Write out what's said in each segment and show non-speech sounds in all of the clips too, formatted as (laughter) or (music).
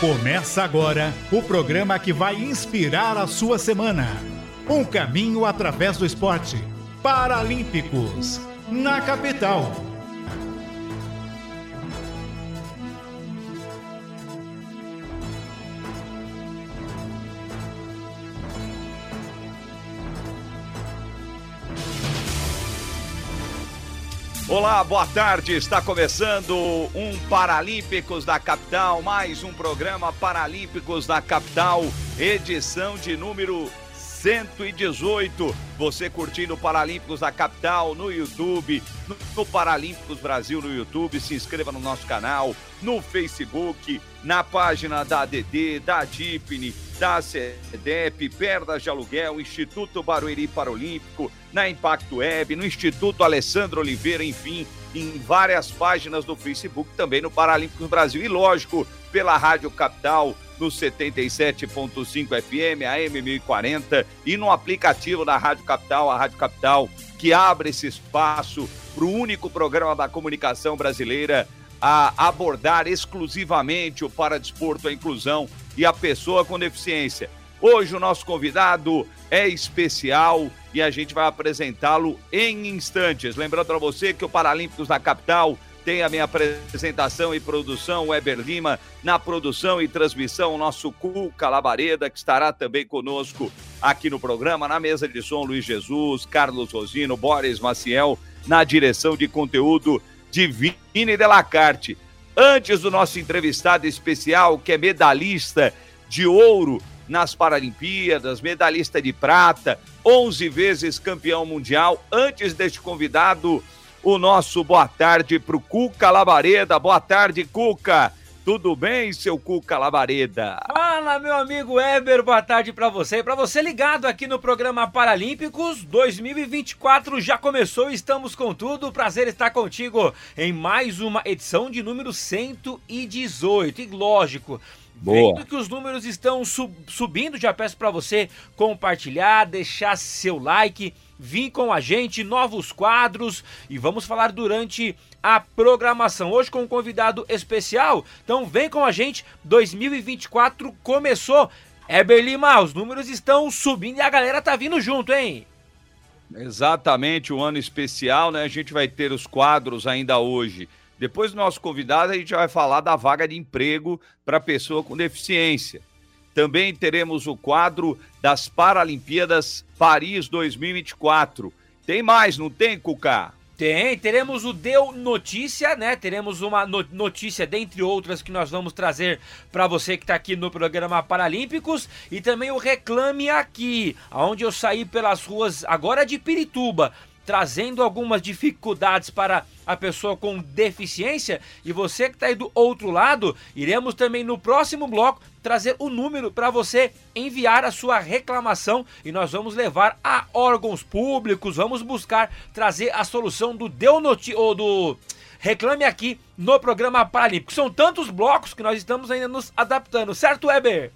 Começa agora o programa que vai inspirar a sua semana. Um caminho através do esporte. Paralímpicos, na capital. Olá, boa tarde. Está começando um Paralímpicos da Capital, mais um programa Paralímpicos da Capital, edição de número 118. Você curtindo Paralímpicos da Capital no YouTube, no Paralímpicos Brasil no YouTube, se inscreva no nosso canal, no Facebook, na página da ADD, da DIPNE, da CEDEP, Perdas de Aluguel, Instituto Barueri Paralímpico, na Impacto Web, no Instituto Alessandro Oliveira, enfim, em várias páginas do Facebook, também no Paralímpicos Brasil. E lógico, pela Rádio Capital, no 77.5 FM, AM 1040 e no aplicativo da Rádio Capital, a Rádio Capital, que abre esse espaço para o único programa da comunicação brasileira a abordar exclusivamente o paradesporto, a inclusão e a pessoa com deficiência. Hoje o nosso convidado é especial e a gente vai apresentá-lo em instantes. Lembrando para você que o Paralímpicos da Capital tem a minha apresentação e produção, Weber Lima, na produção e transmissão, o nosso Cuca Labareda, que estará também conosco aqui no programa, na mesa de som, Luiz Jesus, Carlos Rosino, Boris Maciel, na direção de conteúdo, Divine Delacarte. Antes do nosso entrevistado especial, que é medalhista de ouro nas Paralimpíadas, medalhista de prata, 11 vezes campeão mundial. Antes deste convidado, o nosso boa tarde para o Cuca Labareda. Boa tarde, Cuca. Tudo bem, seu Cuca Labareda? Fala, meu amigo Eber, boa tarde para você. Para você ligado aqui no programa Paralímpicos 2024 já começou, estamos com tudo. Prazer estar contigo em mais uma edição de número 118. E lógico, Boa. Vendo que os números estão sub subindo, já peço para você compartilhar, deixar seu like, vir com a gente, novos quadros e vamos falar durante a programação. Hoje com um convidado especial, então vem com a gente, 2024 começou. Heber Lima, os números estão subindo e a galera tá vindo junto, hein? Exatamente, um ano especial, né? A gente vai ter os quadros ainda hoje. Depois do nosso convidado, a gente vai falar da vaga de emprego para pessoa com deficiência. Também teremos o quadro das Paralimpíadas Paris 2024. Tem mais, não tem, Cuca? Tem, teremos o Deu Notícia, né? Teremos uma notícia, dentre outras, que nós vamos trazer para você que está aqui no programa Paralímpicos. E também o Reclame Aqui, onde eu saí pelas ruas agora de Pirituba, trazendo algumas dificuldades para a pessoa com deficiência. E você que está aí do outro lado, iremos também no próximo bloco trazer o número para você enviar a sua reclamação e nós vamos levar a órgãos públicos, vamos buscar trazer a solução do Deu Noti ou do Reclame aqui no programa Paralímpico. São tantos blocos que nós estamos ainda nos adaptando, certo, Weber?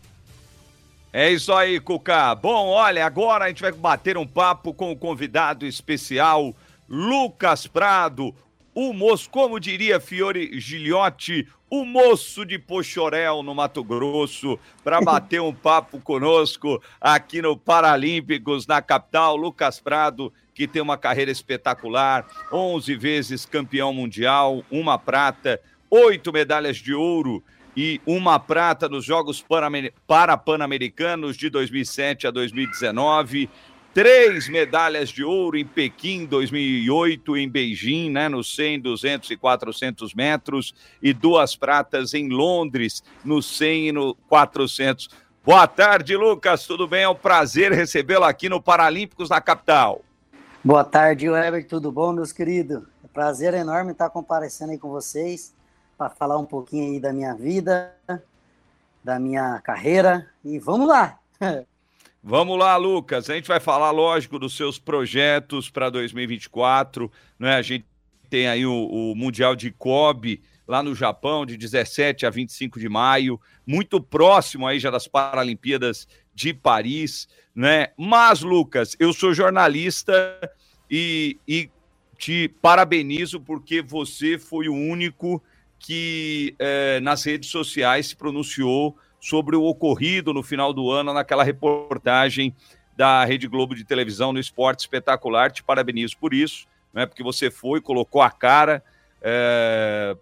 É isso aí, Cuca. Bom, olha, agora a gente vai bater um papo com o convidado especial, Lucas Prado, o moço, como diria Fiore Gilhote, o moço de Pochorel, no Mato Grosso, para (laughs) bater um papo conosco aqui no Paralímpicos, na capital, Lucas Prado, que tem uma carreira espetacular, 11 vezes campeão mundial, uma prata, oito medalhas de ouro e uma prata nos Jogos Parapan-Americanos de 2007 a 2019, três medalhas de ouro em Pequim 2008, em Beijing, né, nos 100, 200 e 400 metros, e duas pratas em Londres, no 100 e no 400. Boa tarde, Lucas, tudo bem? É um prazer recebê-lo aqui no Paralímpicos da capital. Boa tarde, Weber, tudo bom, meus queridos? É prazer enorme estar comparecendo aí com vocês para falar um pouquinho aí da minha vida, da minha carreira e vamos lá. (laughs) Vamos lá, Lucas. A gente vai falar, lógico, dos seus projetos para 2024. Né? A gente tem aí o, o, Mundial de Kobe lá no Japão, de 17 a 25 de maio, muito próximo aí já das Paralimpíadas de Paris, né? Mas, Lucas, eu sou jornalista e, e te parabenizo porque você foi o único que é, nas redes sociais se pronunciou sobre o ocorrido no final do ano naquela reportagem da Rede Globo de televisão no Esporte Espetacular. Te parabenizo por isso, né, porque você foi, colocou a cara é,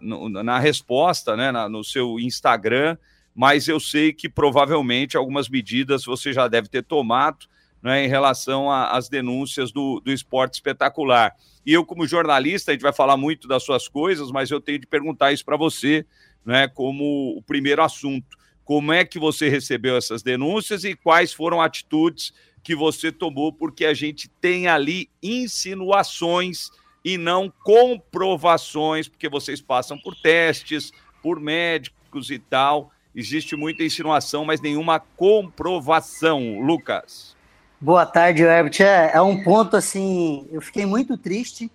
na resposta, né, no seu Instagram, mas eu sei que provavelmente algumas medidas você já deve ter tomado né, em relação às denúncias do, do esporte espetacular. E eu, como jornalista, a gente vai falar muito das suas coisas, mas eu tenho de perguntar isso para você, né, como o primeiro assunto. Como é que você recebeu essas denúncias e quais foram atitudes que você tomou? Porque a gente tem ali insinuações e não comprovações, porque vocês passam por testes, por médicos e tal. Existe muita insinuação, mas nenhuma comprovação. Lucas. Boa tarde, Herbert. É, é um ponto assim, eu fiquei muito triste.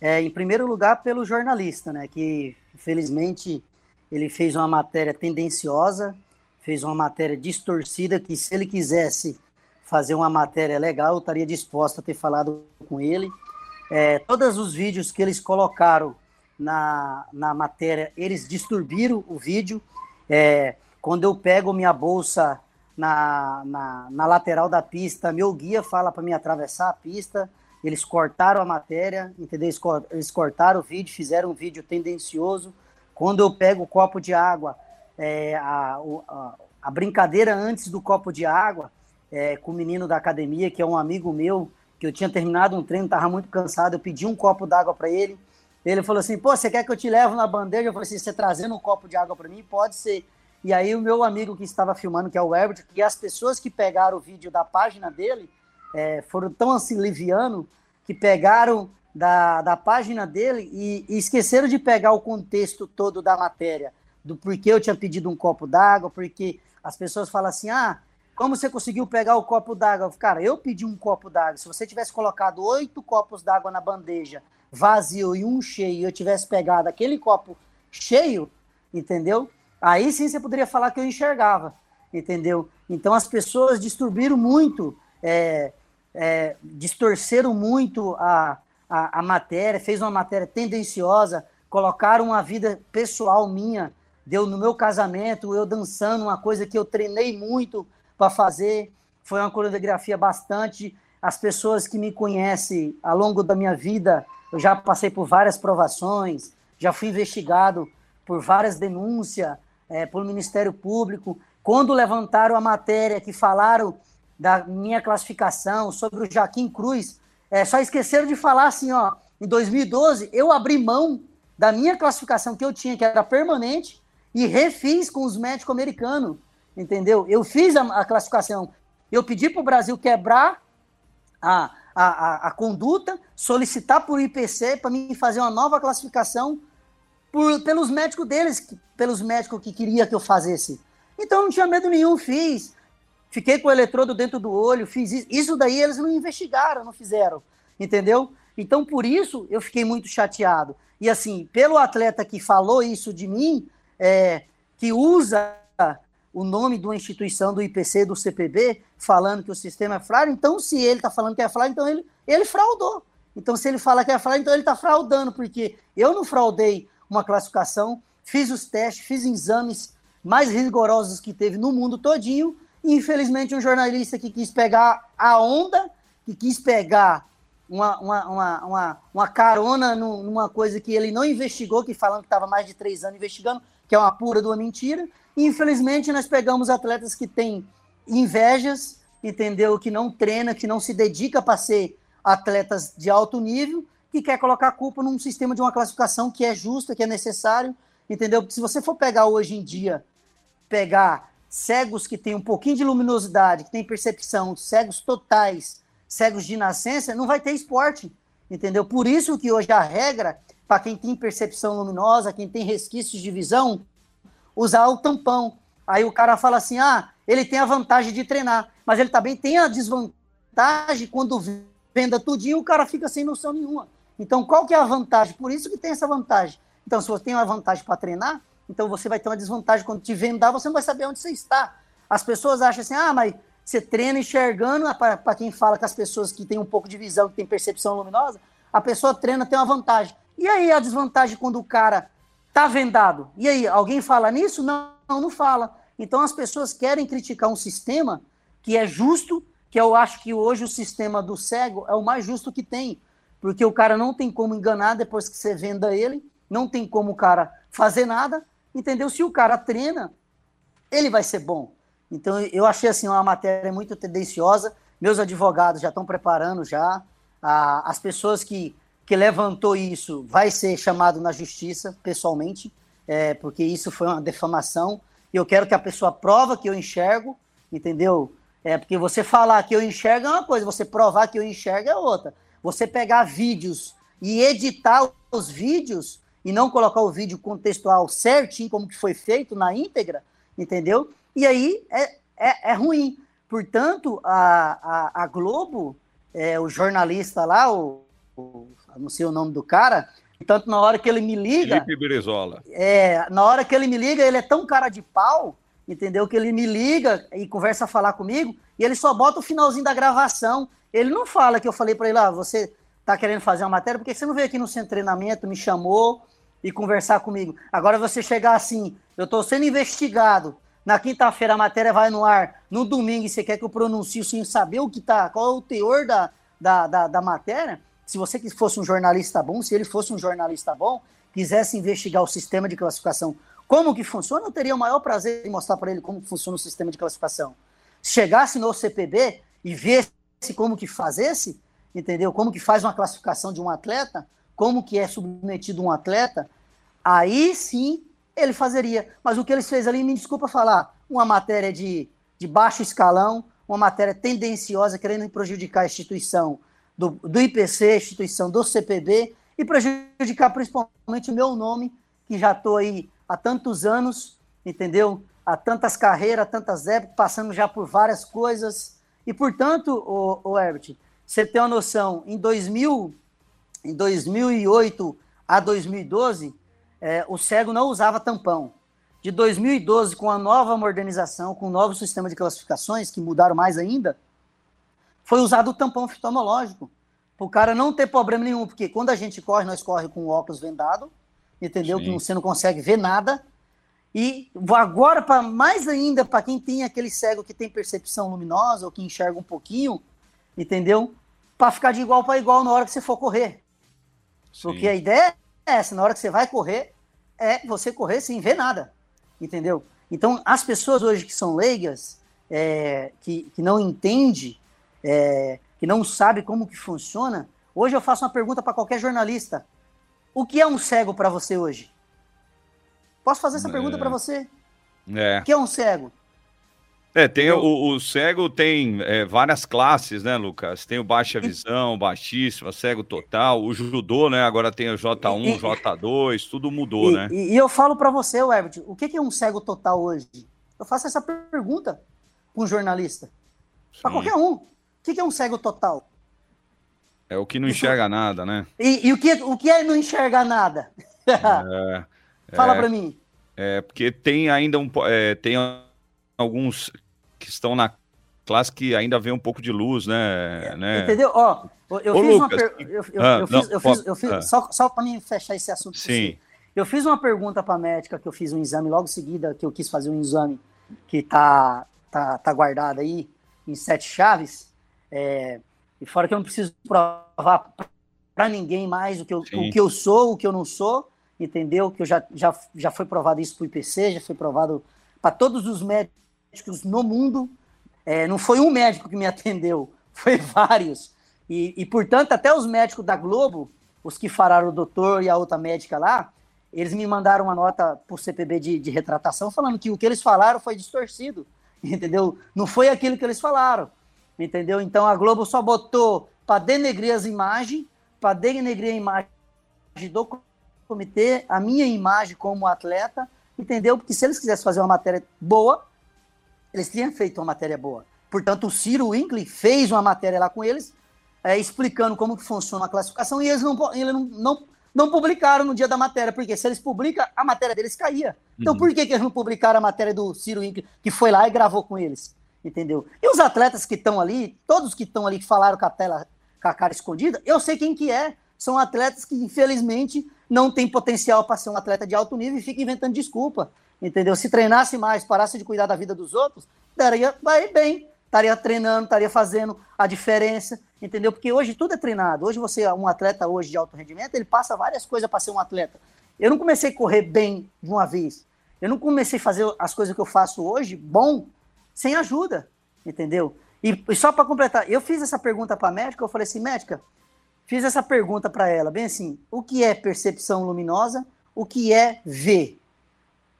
É, em primeiro lugar, pelo jornalista, né? Que infelizmente ele fez uma matéria tendenciosa, fez uma matéria distorcida, que se ele quisesse fazer uma matéria legal, eu estaria disposto a ter falado com ele. É, todos os vídeos que eles colocaram na, na matéria, eles disturbiram o vídeo. É, quando eu pego minha bolsa na, na, na lateral da pista, meu guia fala para me atravessar a pista. Eles cortaram a matéria, entendeu? Eles cortaram o vídeo, fizeram um vídeo tendencioso. Quando eu pego o copo de água, é, a, a, a, brincadeira antes do copo de água, é, com o menino da academia, que é um amigo meu, que eu tinha terminado um treino, estava muito cansado, eu pedi um copo d'água para ele. Ele falou assim: pô, você quer que eu te leve na bandeja? Eu falei assim: você trazendo um copo de água para mim? Pode ser. E aí o meu amigo que estava filmando, que é o Herbert, e as pessoas que pegaram o vídeo da página dele é, foram tão assim liviano que pegaram da, da página dele e, e, esqueceram de pegar o contexto todo da matéria, do porquê eu tinha pedido um copo d'água, porque as pessoas falam assim, ah, como você conseguiu pegar o copo d'água? Cara, eu pedi um copo d'água. Se você tivesse colocado oito copos d'água na bandeja, vazio e um cheio, e eu tivesse pegado aquele copo cheio, entendeu? Aí sim você poderia falar que eu enxergava, entendeu? Então as pessoas disturbiram muito, é, é, distorceram muito a, a, a, matéria, fez uma matéria tendenciosa, colocaram uma vida pessoal minha, deu no meu casamento, eu dançando, uma coisa que eu treinei muito para fazer, foi uma coreografia bastante. As pessoas que me conhecem ao longo da minha vida, eu já passei por várias provações, já fui investigado por várias denúncias, é, pelo Ministério Público, quando levantaram a matéria que falaram da minha classificação sobre o Jaquim Cruz, é, só esqueceram de falar assim, ó, em 2012 eu abri mão da minha classificação que eu tinha, que era permanente, e refiz com os médicos americanos, entendeu? Eu fiz a, a classificação, eu pedi para o Brasil quebrar a, a, a, a conduta, solicitar por IPC para mim fazer uma nova classificação por, pelos médicos deles, pelos médicos que queria que eu fazesse. Então não tinha medo nenhum, fiz. Fiquei com o eletrodo dentro do olho, fiz isso. Isso daí eles não investigaram, não fizeram, entendeu? Então por isso eu fiquei muito chateado. E assim, pelo atleta que falou isso de mim, é, que usa o nome de uma instituição do IPC, do CPB, falando que o sistema é fraco, então se ele está falando que é fraco, então ele, ele fraudou. Então se ele fala que é fraco, então ele está fraudando, porque eu não fraudei uma classificação, fiz os testes, fiz exames mais rigorosos que teve no mundo todinho, e infelizmente um jornalista que quis pegar a onda, que quis pegar uma, uma, uma, uma, uma carona numa coisa que ele não investigou, que falando que estava mais de três anos investigando, que é uma pura de uma mentira, e infelizmente nós pegamos atletas que têm invejas, entendeu? Que não treina, que não se dedica para ser atletas de alto nível, que quer colocar a culpa num sistema de uma classificação que é justa, que é necessário, entendeu? Se você for pegar hoje em dia, pegar cegos que têm um pouquinho de luminosidade, que têm percepção, cegos totais, cegos de nascença, não vai ter esporte, entendeu? Por isso que hoje a regra, para quem tem percepção luminosa, quem tem resquícios de visão, usar o tampão. Aí o cara fala assim, ah, ele tem a vantagem de treinar, mas ele também tem a desvantagem quando venda tudinho, o cara fica sem noção nenhuma. Então, qual que é a vantagem? Por isso que tem essa vantagem. Então, se você tem uma vantagem para treinar, então você vai ter uma desvantagem quando te vendar, você não vai saber onde você está. As pessoas acham assim, ah, mas você treina enxergando, ah, para quem fala que as pessoas que têm um pouco de visão, que têm percepção luminosa, a pessoa treina, tem uma vantagem. E aí a desvantagem quando o cara Tá vendado. E aí, alguém fala nisso? Não, não, não fala. Então as pessoas querem criticar um sistema que é justo, que eu acho que hoje o sistema do cego é o mais justo que tem, porque o cara não tem como enganar depois que você venda ele, não tem como o cara fazer nada, entendeu? Se o cara treina, ele vai ser bom. Então eu achei assim uma matéria muito tendenciosa. Meus advogados já estão preparando já. as pessoas que, que levantou isso vai ser chamado na justiça pessoalmente, é, porque isso foi uma defamação eu quero que a pessoa prova que eu enxergo, entendeu? É porque você falar que eu enxergo é uma coisa, você provar que eu enxergo é outra. Você pegar vídeos e editar os vídeos e não colocar o vídeo contextual certinho, como que foi feito na íntegra, entendeu? E aí é, é, é ruim. Portanto, a, a, a Globo, é, o jornalista lá, o, o, não sei o nome do cara, tanto na hora que ele me liga. Felipe Brizola. É, na hora que ele me liga, ele é tão cara de pau, entendeu? Que ele me liga e conversa a falar comigo, e ele só bota o finalzinho da gravação. Ele não fala que eu falei para ele, ah, você tá querendo fazer uma matéria, porque você não veio aqui no de treinamento, me chamou e conversar comigo. Agora você chegar assim, eu estou sendo investigado. Na quinta-feira a matéria vai no ar, no domingo você quer que eu pronuncie sem saber o que tá, qual é o teor da, da, da, da matéria, se você que fosse um jornalista bom, se ele fosse um jornalista bom, quisesse investigar o sistema de classificação, como que funciona, eu teria o maior prazer em mostrar para ele como funciona o sistema de classificação. Se chegasse no CPB e visse como que fazesse, entendeu? Como que faz uma classificação de um atleta, como que é submetido um atleta, aí sim ele fazeria. Mas o que ele fez ali, me desculpa falar, uma matéria de, de baixo escalão, uma matéria tendenciosa, querendo prejudicar a instituição, do, do IPC, instituição do CPB, e prejudicar principalmente o meu nome, que já estou aí há tantos anos, entendeu? Há tantas carreiras, tantas épocas, passando já por várias coisas. E, portanto, o, o Herbert, você tem uma noção, em, 2000, em 2008 a 2012, é, o cego não usava tampão. De 2012, com a nova modernização, com o novo sistema de classificações, que mudaram mais ainda, foi usado o tampão oftalmológico. Para o cara não ter problema nenhum, porque quando a gente corre, nós corre com o óculos vendado, entendeu? Sim. Que você não consegue ver nada. E agora, para mais ainda, para quem tem aquele cego que tem percepção luminosa ou que enxerga um pouquinho, entendeu? Para ficar de igual para igual na hora que você for correr. Sim. Porque a ideia é essa, na hora que você vai correr, é você correr sem ver nada, entendeu? Então, as pessoas hoje que são leigas, é, que, que não entendem é, que não sabe como que funciona, hoje eu faço uma pergunta para qualquer jornalista. O que é um cego para você hoje? Posso fazer essa é. pergunta para você? É. O que é um cego? É, tem o, o cego tem é, várias classes, né, Lucas? Tem o baixa visão, baixíssima, cego total, o judô, né? Agora tem o J1, e, J2, tudo mudou, e, né? E, e, eu falo para você, Herbert, o que é um cego total hoje? Eu faço essa pergunta para um jornalista, para qualquer um. O que é um cego total? É o que não enxerga nada, né? E, e, o, que, o que é não enxergar nada? (laughs) É, Fala é, para mim. É, porque tem ainda um. É, tem alguns que estão na classe que ainda vê um pouco de luz, né? É, né? Entendeu? Ó, eu Ô, fiz Lucas, uma pergunta. Eu, eu, ah, eu, fiz, eu fiz, eu fiz ah. só, só para mim fechar esse assunto. Sim. Eu fiz uma pergunta para a médica que eu fiz um exame logo em seguida, que eu quis fazer um exame que tá, tá, tá guardado aí em sete chaves. É, e fora que eu não preciso provar para ninguém mais o que, eu, o que eu sou, o que eu não sou, entendeu? Que eu já, já, já foi provado isso para o IPC, já foi provado para todos os médicos no mundo. É, não foi um médico que me (laughs) atendeu, foi vários. E, e, portanto, até os médicos da Globo, os que falaram o doutor e a outra médica lá, eles me mandaram uma nota por CPB de, de retratação falando que o que eles falaram foi distorcido, (laughs) entendeu? Não foi aquilo que eles falaram entendeu? Então a Globo só botou para denegrir as imagens, para denegrir a imagem do comitê, a minha imagem como atleta, entendeu? Porque se eles quisessem fazer uma matéria boa, eles tinham feito uma matéria boa. Portanto, o Ciro Winkley fez uma matéria lá com eles, é, explicando como que funciona a classificação, e eles não, eles não, não, não publicaram no dia da matéria, porque se eles publicam, a matéria deles caía. Então, uhum. por que, que eles não publicaram a matéria do Ciro Winkley, que foi lá e gravou com eles? Entendeu? E os atletas que estão ali, todos que estão ali que falaram com a tela, com a cara escondida, eu sei quem que é. São atletas que, infelizmente, não tem potencial para ser um atleta de alto nível e fica inventando desculpa, entendeu? Se treinasse mais, parasse de cuidar da vida dos outros, daria vai bem, estaria treinando, estaria fazendo a diferença, entendeu? Porque hoje tudo é treinado. Hoje você, um atleta hoje de alto rendimento, ele passa várias coisas para ser um atleta. Eu não comecei a correr bem de uma vez. Eu não comecei a fazer as coisas que eu faço hoje bom sem ajuda, entendeu? E, e só para completar, eu fiz essa pergunta para a médica, eu falei assim, médica, fiz essa pergunta para ela, bem assim, o que é percepção luminosa? O que é ver?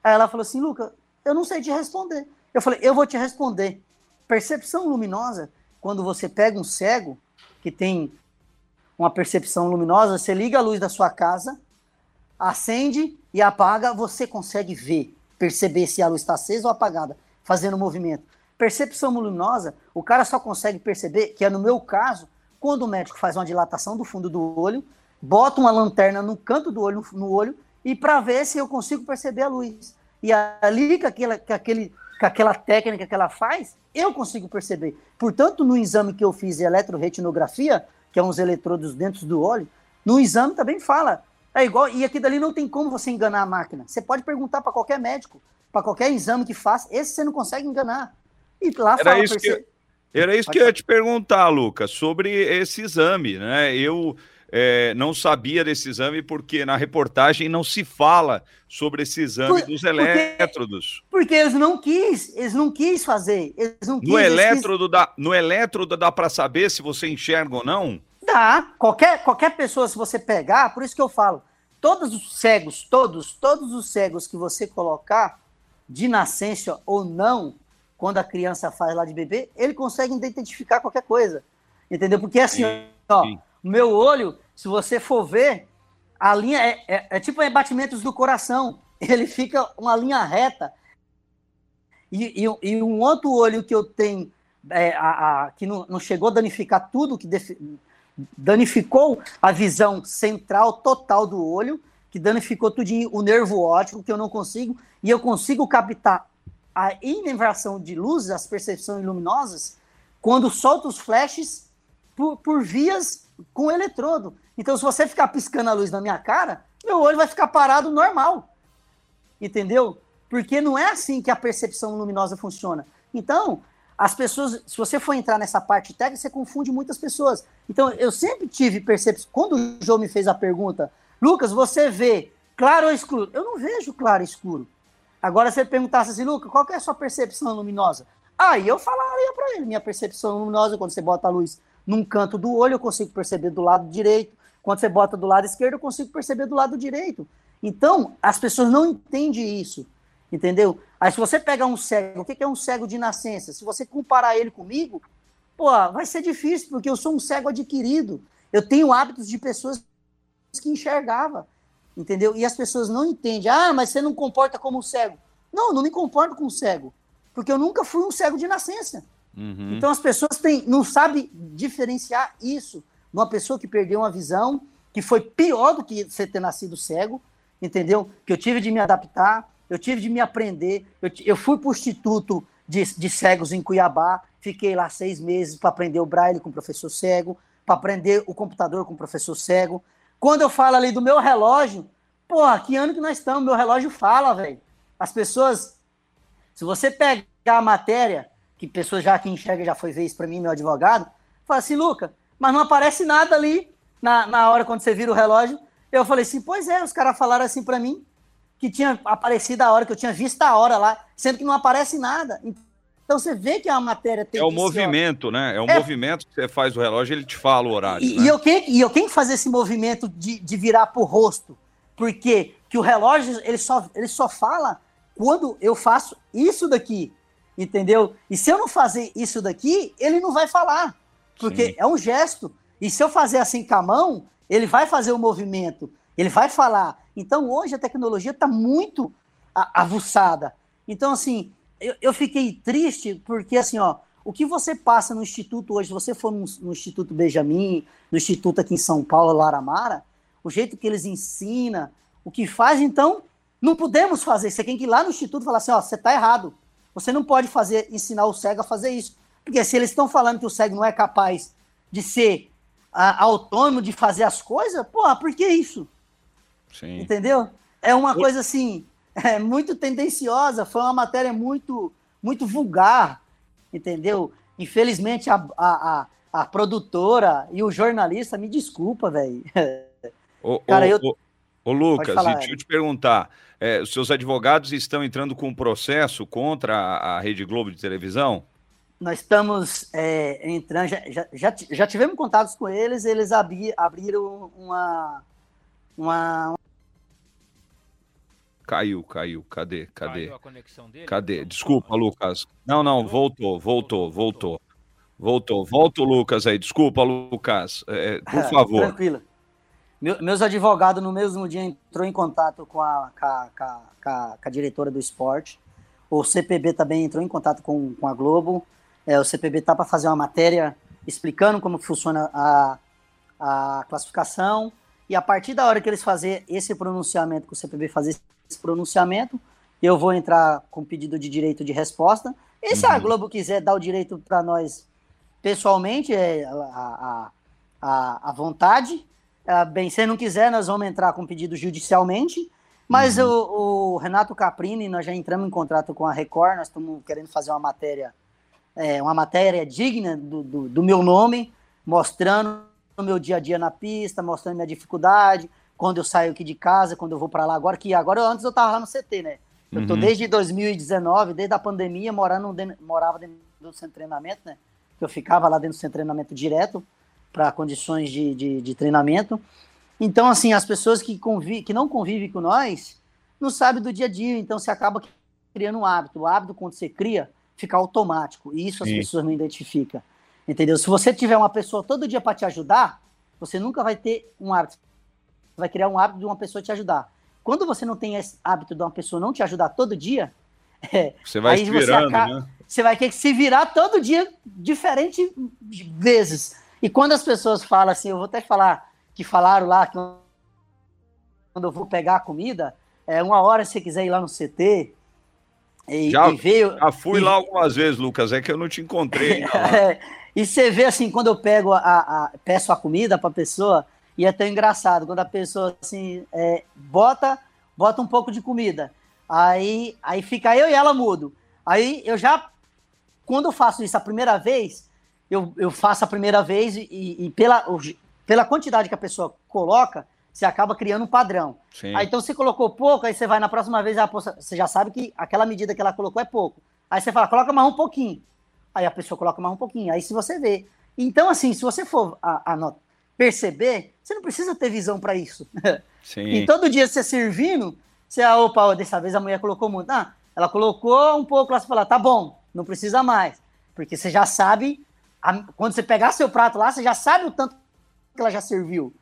Aí ela falou assim, Luca, eu não sei te responder. Eu falei, eu vou te responder. Percepção luminosa, quando você pega um cego que tem uma percepção luminosa, você liga a luz da sua casa, acende e apaga, você consegue ver, perceber se a luz está acesa ou apagada, fazendo movimento. Percepção luminosa, o cara só consegue perceber, que é no meu caso, quando o médico faz uma dilatação do fundo do olho, bota uma lanterna no canto do olho, no, olho, e para ver se eu consigo perceber a luz. E ali, com, aquela, com, aquele, com aquela técnica que ela faz, eu consigo perceber. Portanto, no exame que eu fiz de eletroretinografia, que é uns eletrodos dentro do olho, no exame também fala. É igual, e aqui dali não tem como você enganar a máquina. Você pode perguntar para qualquer médico, para qualquer exame que faça, esse você não consegue enganar. E lá Era fala, isso que, era isso que eu ia te perguntar, Lucas, sobre esse exame, né? Eu é, não sabia desse exame porque na reportagem não se fala sobre esse exame Por, dos elétrodos. Porque, porque, eles não quis, eles não quis fazer. Eles não quis, no elétrodo quis... dá, no elétrodo dá para saber se você enxerga ou não? Dá. Qualquer, qualquer pessoa, se você pegar, por isso que eu falo, todos os cegos, todos, todos os cegos que você colocar, de nascença ou não, quando a criança faz lá de bebê, ele consegue identificar qualquer coisa. Entendeu? Porque assim, sim, ó, sim. meu olho, se você for ver, a linha é, é, é tipo é batimentos do coração. (laughs) Ele fica uma linha reta. E, e, e um outro olho que eu tenho, é, a, a, que não, não, chegou a danificar tudo, que danificou a visão central total do olho, que danificou tudo o nervo óptico, que eu não consigo, e eu consigo captar a inversão de luz, as percepções luminosas, quando solta os flashes por, por vias com eletrodo. Então, se você ficar piscando a luz na minha cara, meu olho vai ficar parado normal. Entendeu? Porque não é assim que a percepção luminosa funciona. Então, as pessoas, se você for entrar nessa parte técnica, você confunde muitas pessoas. Então, eu sempre tive percepção. Quando o João me fez a pergunta, Lucas, você vê claro ou escuro? Eu não vejo claro e escuro. Agora, se ele perguntasse assim, Lucas, qual é a sua percepção luminosa? Aí eu falaria para ele, minha percepção luminosa, quando você bota a luz num canto do olho, eu consigo perceber do lado direito. Quando você bota do lado esquerdo, eu consigo perceber do lado direito. Então, as pessoas não entendem isso. Entendeu? Aí se você pegar um cego, o que é um cego de nascença? Se você comparar ele comigo, pô, vai ser difícil, porque eu sou um cego adquirido. Eu tenho hábitos de pessoas que enxergava, entendeu? E as pessoas não entendem. Ah, mas você não comporta como um cego. Não, não me comporto como um cego, porque eu nunca fui um cego de nascença. Uhum. Então as pessoas têm, não sabem diferenciar isso numa pessoa que perdeu uma visão, que foi pior do que você ter nascido cego, entendeu? Que eu tive de me adaptar, eu tive de me aprender. Eu, eu fui para o Instituto de, de Cegos em Cuiabá, fiquei lá seis meses para aprender o braille com o professor cego, para aprender o computador com o professor cego. Quando eu falo ali do meu relógio, pô, que ano que nós estamos? Meu relógio fala, velho. As pessoas, se você pegar a matéria, que pessoas já que enxerga já foi ver isso para mim, meu advogado, fala assim, Luca, mas não aparece nada ali na, na hora quando você vira o relógio. Eu falei assim, pois é, os caras falaram assim para mim que tinha aparecido a hora, que eu tinha visto a hora lá, sendo que não aparece nada. Então você vê que a matéria tem. É o movimento, né? É o é... movimento que você faz do relógio, ele te fala o horário. E, né? e eu, tenho, e eu tenho que fazer esse movimento de, de virar pro rosto. Porque que o relógio ele só, ele só fala quando eu faço isso daqui. Entendeu? E se eu não fazer isso daqui, ele não vai falar. Porque Sim. é um gesto. E se eu fazer assim com a mão, ele vai fazer o movimento. Ele vai falar. Então, hoje a tecnologia está muito avuçada. Então, assim, eu, eu, fiquei triste porque, assim, ó, o que você passa no Instituto hoje, se você for no, no, Instituto Benjamin, no Instituto aqui em São Paulo, Laramara, o jeito que eles ensinam, o que faz, então, não podemos fazer. Você tem que ir lá no Instituto e falar assim, ó, você está errado. Você não pode fazer, ensinar o cego a fazer isso. Porque se eles estão falando que o cego não é capaz de ser a, autônomo, de fazer as coisas, porra, por que isso? Sim. Entendeu? É uma coisa assim, é muito tendenciosa, foi uma matéria muito, muito vulgar, entendeu? Infelizmente, a, a, a, a produtora e o jornalista, me desculpa, velho. (laughs) Cara, ô, eu. Ô, ô Lucas, falar, deixa eu te perguntar: é, os seus advogados estão entrando com um processo contra a, a Rede Globo de televisão? Nós estamos é, entrando, já, já, já, já, tivemos contatos com eles, eles abri, abriram uma, uma. Caiu, caiu. Cadê? Cadê? Caiu a conexão dele? Cadê? Desculpa, Lucas. Não, não, voltou, voltou, voltou. Voltou. Volta o Lucas aí. Desculpa, Lucas. É, por favor. Tranquilo. Meu, meus advogados, no mesmo dia, entrou em contato com a, com a, com a, com a diretora do esporte. O CPB também entrou em contato com, com a Globo. É, o CPB está para fazer uma matéria explicando como funciona a, a classificação. E a partir da hora que eles fazerem esse pronunciamento, que o CPB fazer esse pronunciamento, eu vou entrar com pedido de direito de resposta. E se uhum. a Globo quiser dar o direito para nós pessoalmente, é a, a, a, vontade. É, bem, se não quiser, nós vamos entrar com pedido judicialmente. Mas uhum. o, o, Renato Caprini, nós já entramos em contrato com a Record, nós estamos querendo fazer uma matéria, é, uma matéria digna do, do, do, meu nome, mostrando o meu dia a dia na pista, mostrando minha dificuldade, quando eu saio aqui de casa, quando eu vou para lá agora, que agora antes eu estava lá no CT, né? Eu estou uhum. desde 2019, desde a pandemia, morando, morava dentro do centro de treinamento, né? eu ficava lá dentro do centro de treinamento direto para condições de, de, de, treinamento. Então, assim, as pessoas que, convi que não convivem com nós não sabem do dia a dia, então você acaba criando um hábito. O hábito, quando você cria, fica automático, e isso as Sim. pessoas não identificam. Entendeu? Se você tiver uma pessoa todo dia para te ajudar, você nunca vai ter um hábito. Você vai criar um hábito de uma pessoa te ajudar. Quando você não tem esse hábito de uma pessoa não te ajudar todo dia, (laughs) é, você vai aí você acaba, né? Você vai ter que se virar todo dia, diferentes vezes. E quando as pessoas falam assim, eu vou até falar que falaram lá que quando eu vou pegar a comida, é uma hora se você quiser ir lá no CT. E, já, e veio, já fui e, lá algumas vezes, Lucas, é que eu não te encontrei. (laughs) é, e você vê assim, quando eu pego a, a peço a comida para a pessoa, e é tão engraçado, quando a pessoa assim, é, bota, bota um pouco de comida. Aí, aí fica eu e ela mudo. Aí eu já, quando eu faço isso a primeira vez, eu, eu faço a primeira vez e, e pela, pela quantidade que a pessoa coloca, você acaba criando um padrão. Sim. Aí então você colocou pouco, aí você vai na próxima vez, você já sabe que aquela medida que ela colocou é pouco. Aí você fala, coloca mais um pouquinho. Aí a pessoa coloca mais um pouquinho. Aí se você vê. Então, assim, se você for a, a perceber, você não precisa ter visão para isso. (laughs) Sim. E todo dia você servindo, você, ah, opa, dessa vez a mulher colocou muito. Ah, ela colocou um pouco lá, você fala, tá bom, não precisa mais. Porque você já sabe, a, quando você pegar seu prato lá, você já sabe o tanto que ela já serviu.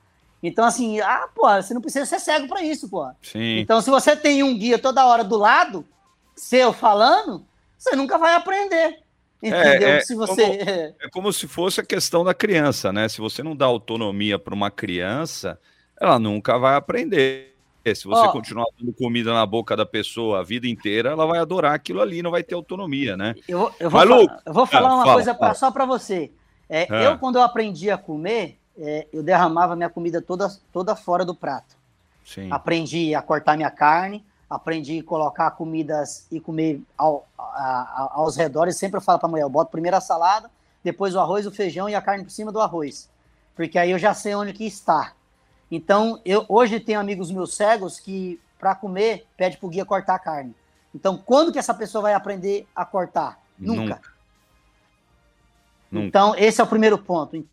Então, assim, ah, pô, você não precisa ser cego para isso, pô. Sim. Então, se você tem um guia toda hora do lado, seu falando, você nunca vai aprender. Entendeu? É, é, se você... Como, (laughs) é como se fosse a questão da criança, né? Se você não dá autonomia para uma criança, ela nunca vai aprender. Se você oh. continuar dando comida na boca da pessoa a vida inteira, ela vai adorar aquilo ali, não vai ter autonomia, né? Eu, eu, vou, Mas, eu vou falar ah, uma fala, coisa pra, só para você. É, ah. Eu, quando eu aprendi a comer, é, eu derramava minha comida toda, toda fora do prato. Sim. Aprendi a cortar minha carne, aprendi a colocar comidas e comer ao, a, a, aos redores. Sempre eu falo para a mulher, eu boto primeiro a salada, depois o arroz, o feijão e a carne por cima do arroz. Porque aí eu já sei onde que está. Então, eu hoje tenho amigos meus cegos que, para comer, pede pro guia cortar a carne. Então, quando que essa pessoa vai aprender a cortar? Nunca. Nunca. Então, esse é o primeiro ponto.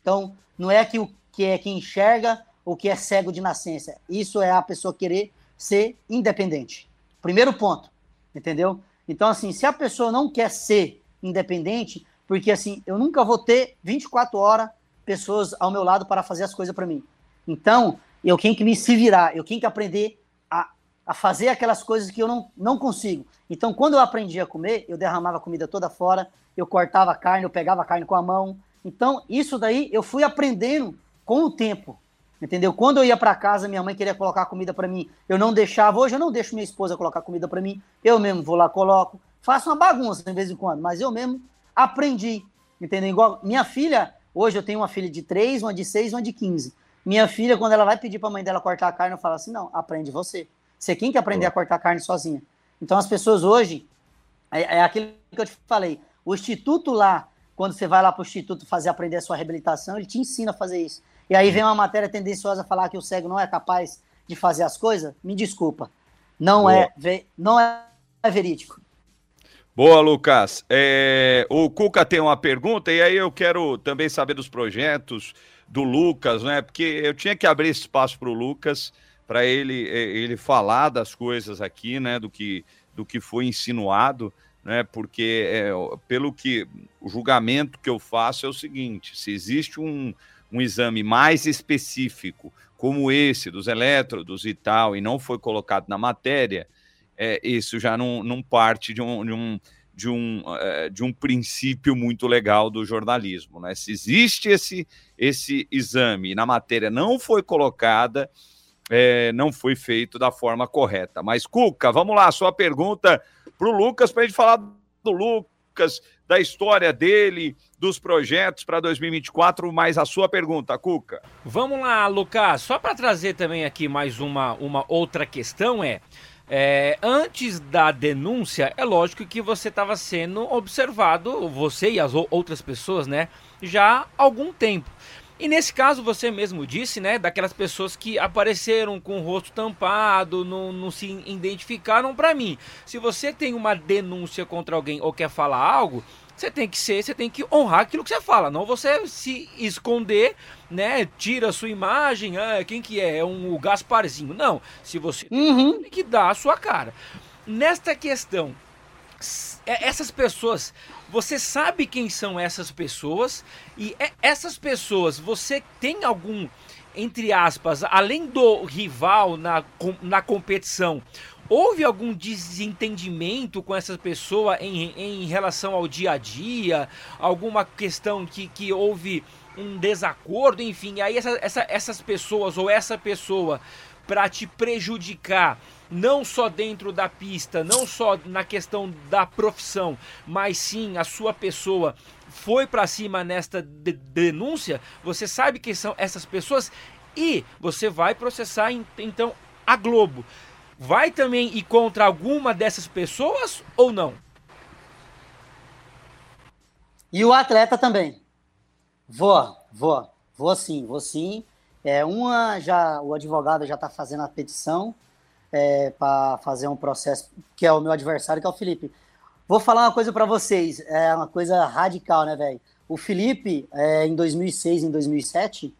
Então, não é que o que é que enxerga ou que é cego de nascença. Isso é a pessoa querer ser independente. Primeiro ponto, entendeu? Então, assim, se a pessoa não quer ser independente, porque assim, eu nunca vou ter 24 horas pessoas ao meu lado para fazer as coisas para mim. Então, eu tenho que me se virar, eu tenho que aprender a, a fazer aquelas coisas que eu não, não consigo. Então, quando eu aprendi a comer, eu derramava a comida toda fora, eu cortava a carne, eu pegava a carne com a mão. Então, isso daí eu fui aprendendo com o tempo. Entendeu? Quando eu ia para casa, minha mãe queria colocar comida para mim, eu não deixava. Hoje eu não deixo minha esposa colocar comida para mim. Eu mesmo vou lá, coloco. Faço uma bagunça de vez em quando, mas eu mesmo aprendi. Entendeu? Igual minha filha, hoje eu tenho uma filha de 3, uma de 6, uma de 15. Minha filha, quando ela vai pedir para a mãe dela cortar a carne, eu falo assim: não, aprende você. Você quem que aprender a cortar a carne sozinha. Então as pessoas hoje, é, é aquilo que eu te falei, o instituto lá, quando você vai lá para o instituto fazer aprender a sua reabilitação, ele te ensina a fazer isso. E aí vem uma matéria tendenciosa falar que o cego não é capaz de fazer as coisas, me desculpa. Não é, não é verídico. Boa, Lucas. É, o Cuca tem uma pergunta, e aí eu quero também saber dos projetos do Lucas, né? Porque eu tinha que abrir espaço para o Lucas, para ele, ele falar das coisas aqui, né? Do que, do que foi insinuado, né? Porque é, pelo que o julgamento que eu faço é o seguinte: se existe um, um exame mais específico, como esse dos elétrodos e tal, e não foi colocado na matéria é, isso já não, não parte de um, de um, de um, é, de um princípio muito legal do jornalismo. Né? Se existe esse, esse exame na matéria não foi colocada, é, não foi feito da forma correta. Mas, Cuca, vamos lá, sua pergunta para o Lucas, para a gente falar do Lucas, da história dele, dos projetos para 2024, mais a sua pergunta, Cuca. Vamos lá, Lucas, só para trazer também aqui mais uma, uma outra questão é é, antes da denúncia, é lógico que você estava sendo observado, você e as outras pessoas, né? Já há algum tempo. E nesse caso, você mesmo disse, né? Daquelas pessoas que apareceram com o rosto tampado, não, não se identificaram para mim. Se você tem uma denúncia contra alguém ou quer falar algo, você tem que ser, você tem que honrar aquilo que você fala, não você se esconder, né? Tira a sua imagem, ah, quem que é? É um Gasparzinho. Não, se você uhum. tem que dar a sua cara. Nesta questão, é, essas pessoas, você sabe quem são essas pessoas e é, essas pessoas, você tem algum entre aspas, além do rival na, na competição, houve algum desentendimento com essa pessoa em, em relação ao dia a dia? Alguma questão que, que houve um desacordo? Enfim, aí essa, essa, essas pessoas ou essa pessoa para te prejudicar, não só dentro da pista, não só na questão da profissão, mas sim a sua pessoa foi para cima nesta de denúncia, você sabe quem são essas pessoas e você vai processar então a Globo vai também ir contra alguma dessas pessoas ou não? E o atleta também. Vou, vou, vou sim, vou sim. É, uma já, o advogado já está fazendo a petição é, para fazer um processo, que é o meu adversário, que é o Felipe. Vou falar uma coisa para vocês, é uma coisa radical, né, velho? O Felipe, é, em 2006, em 2007,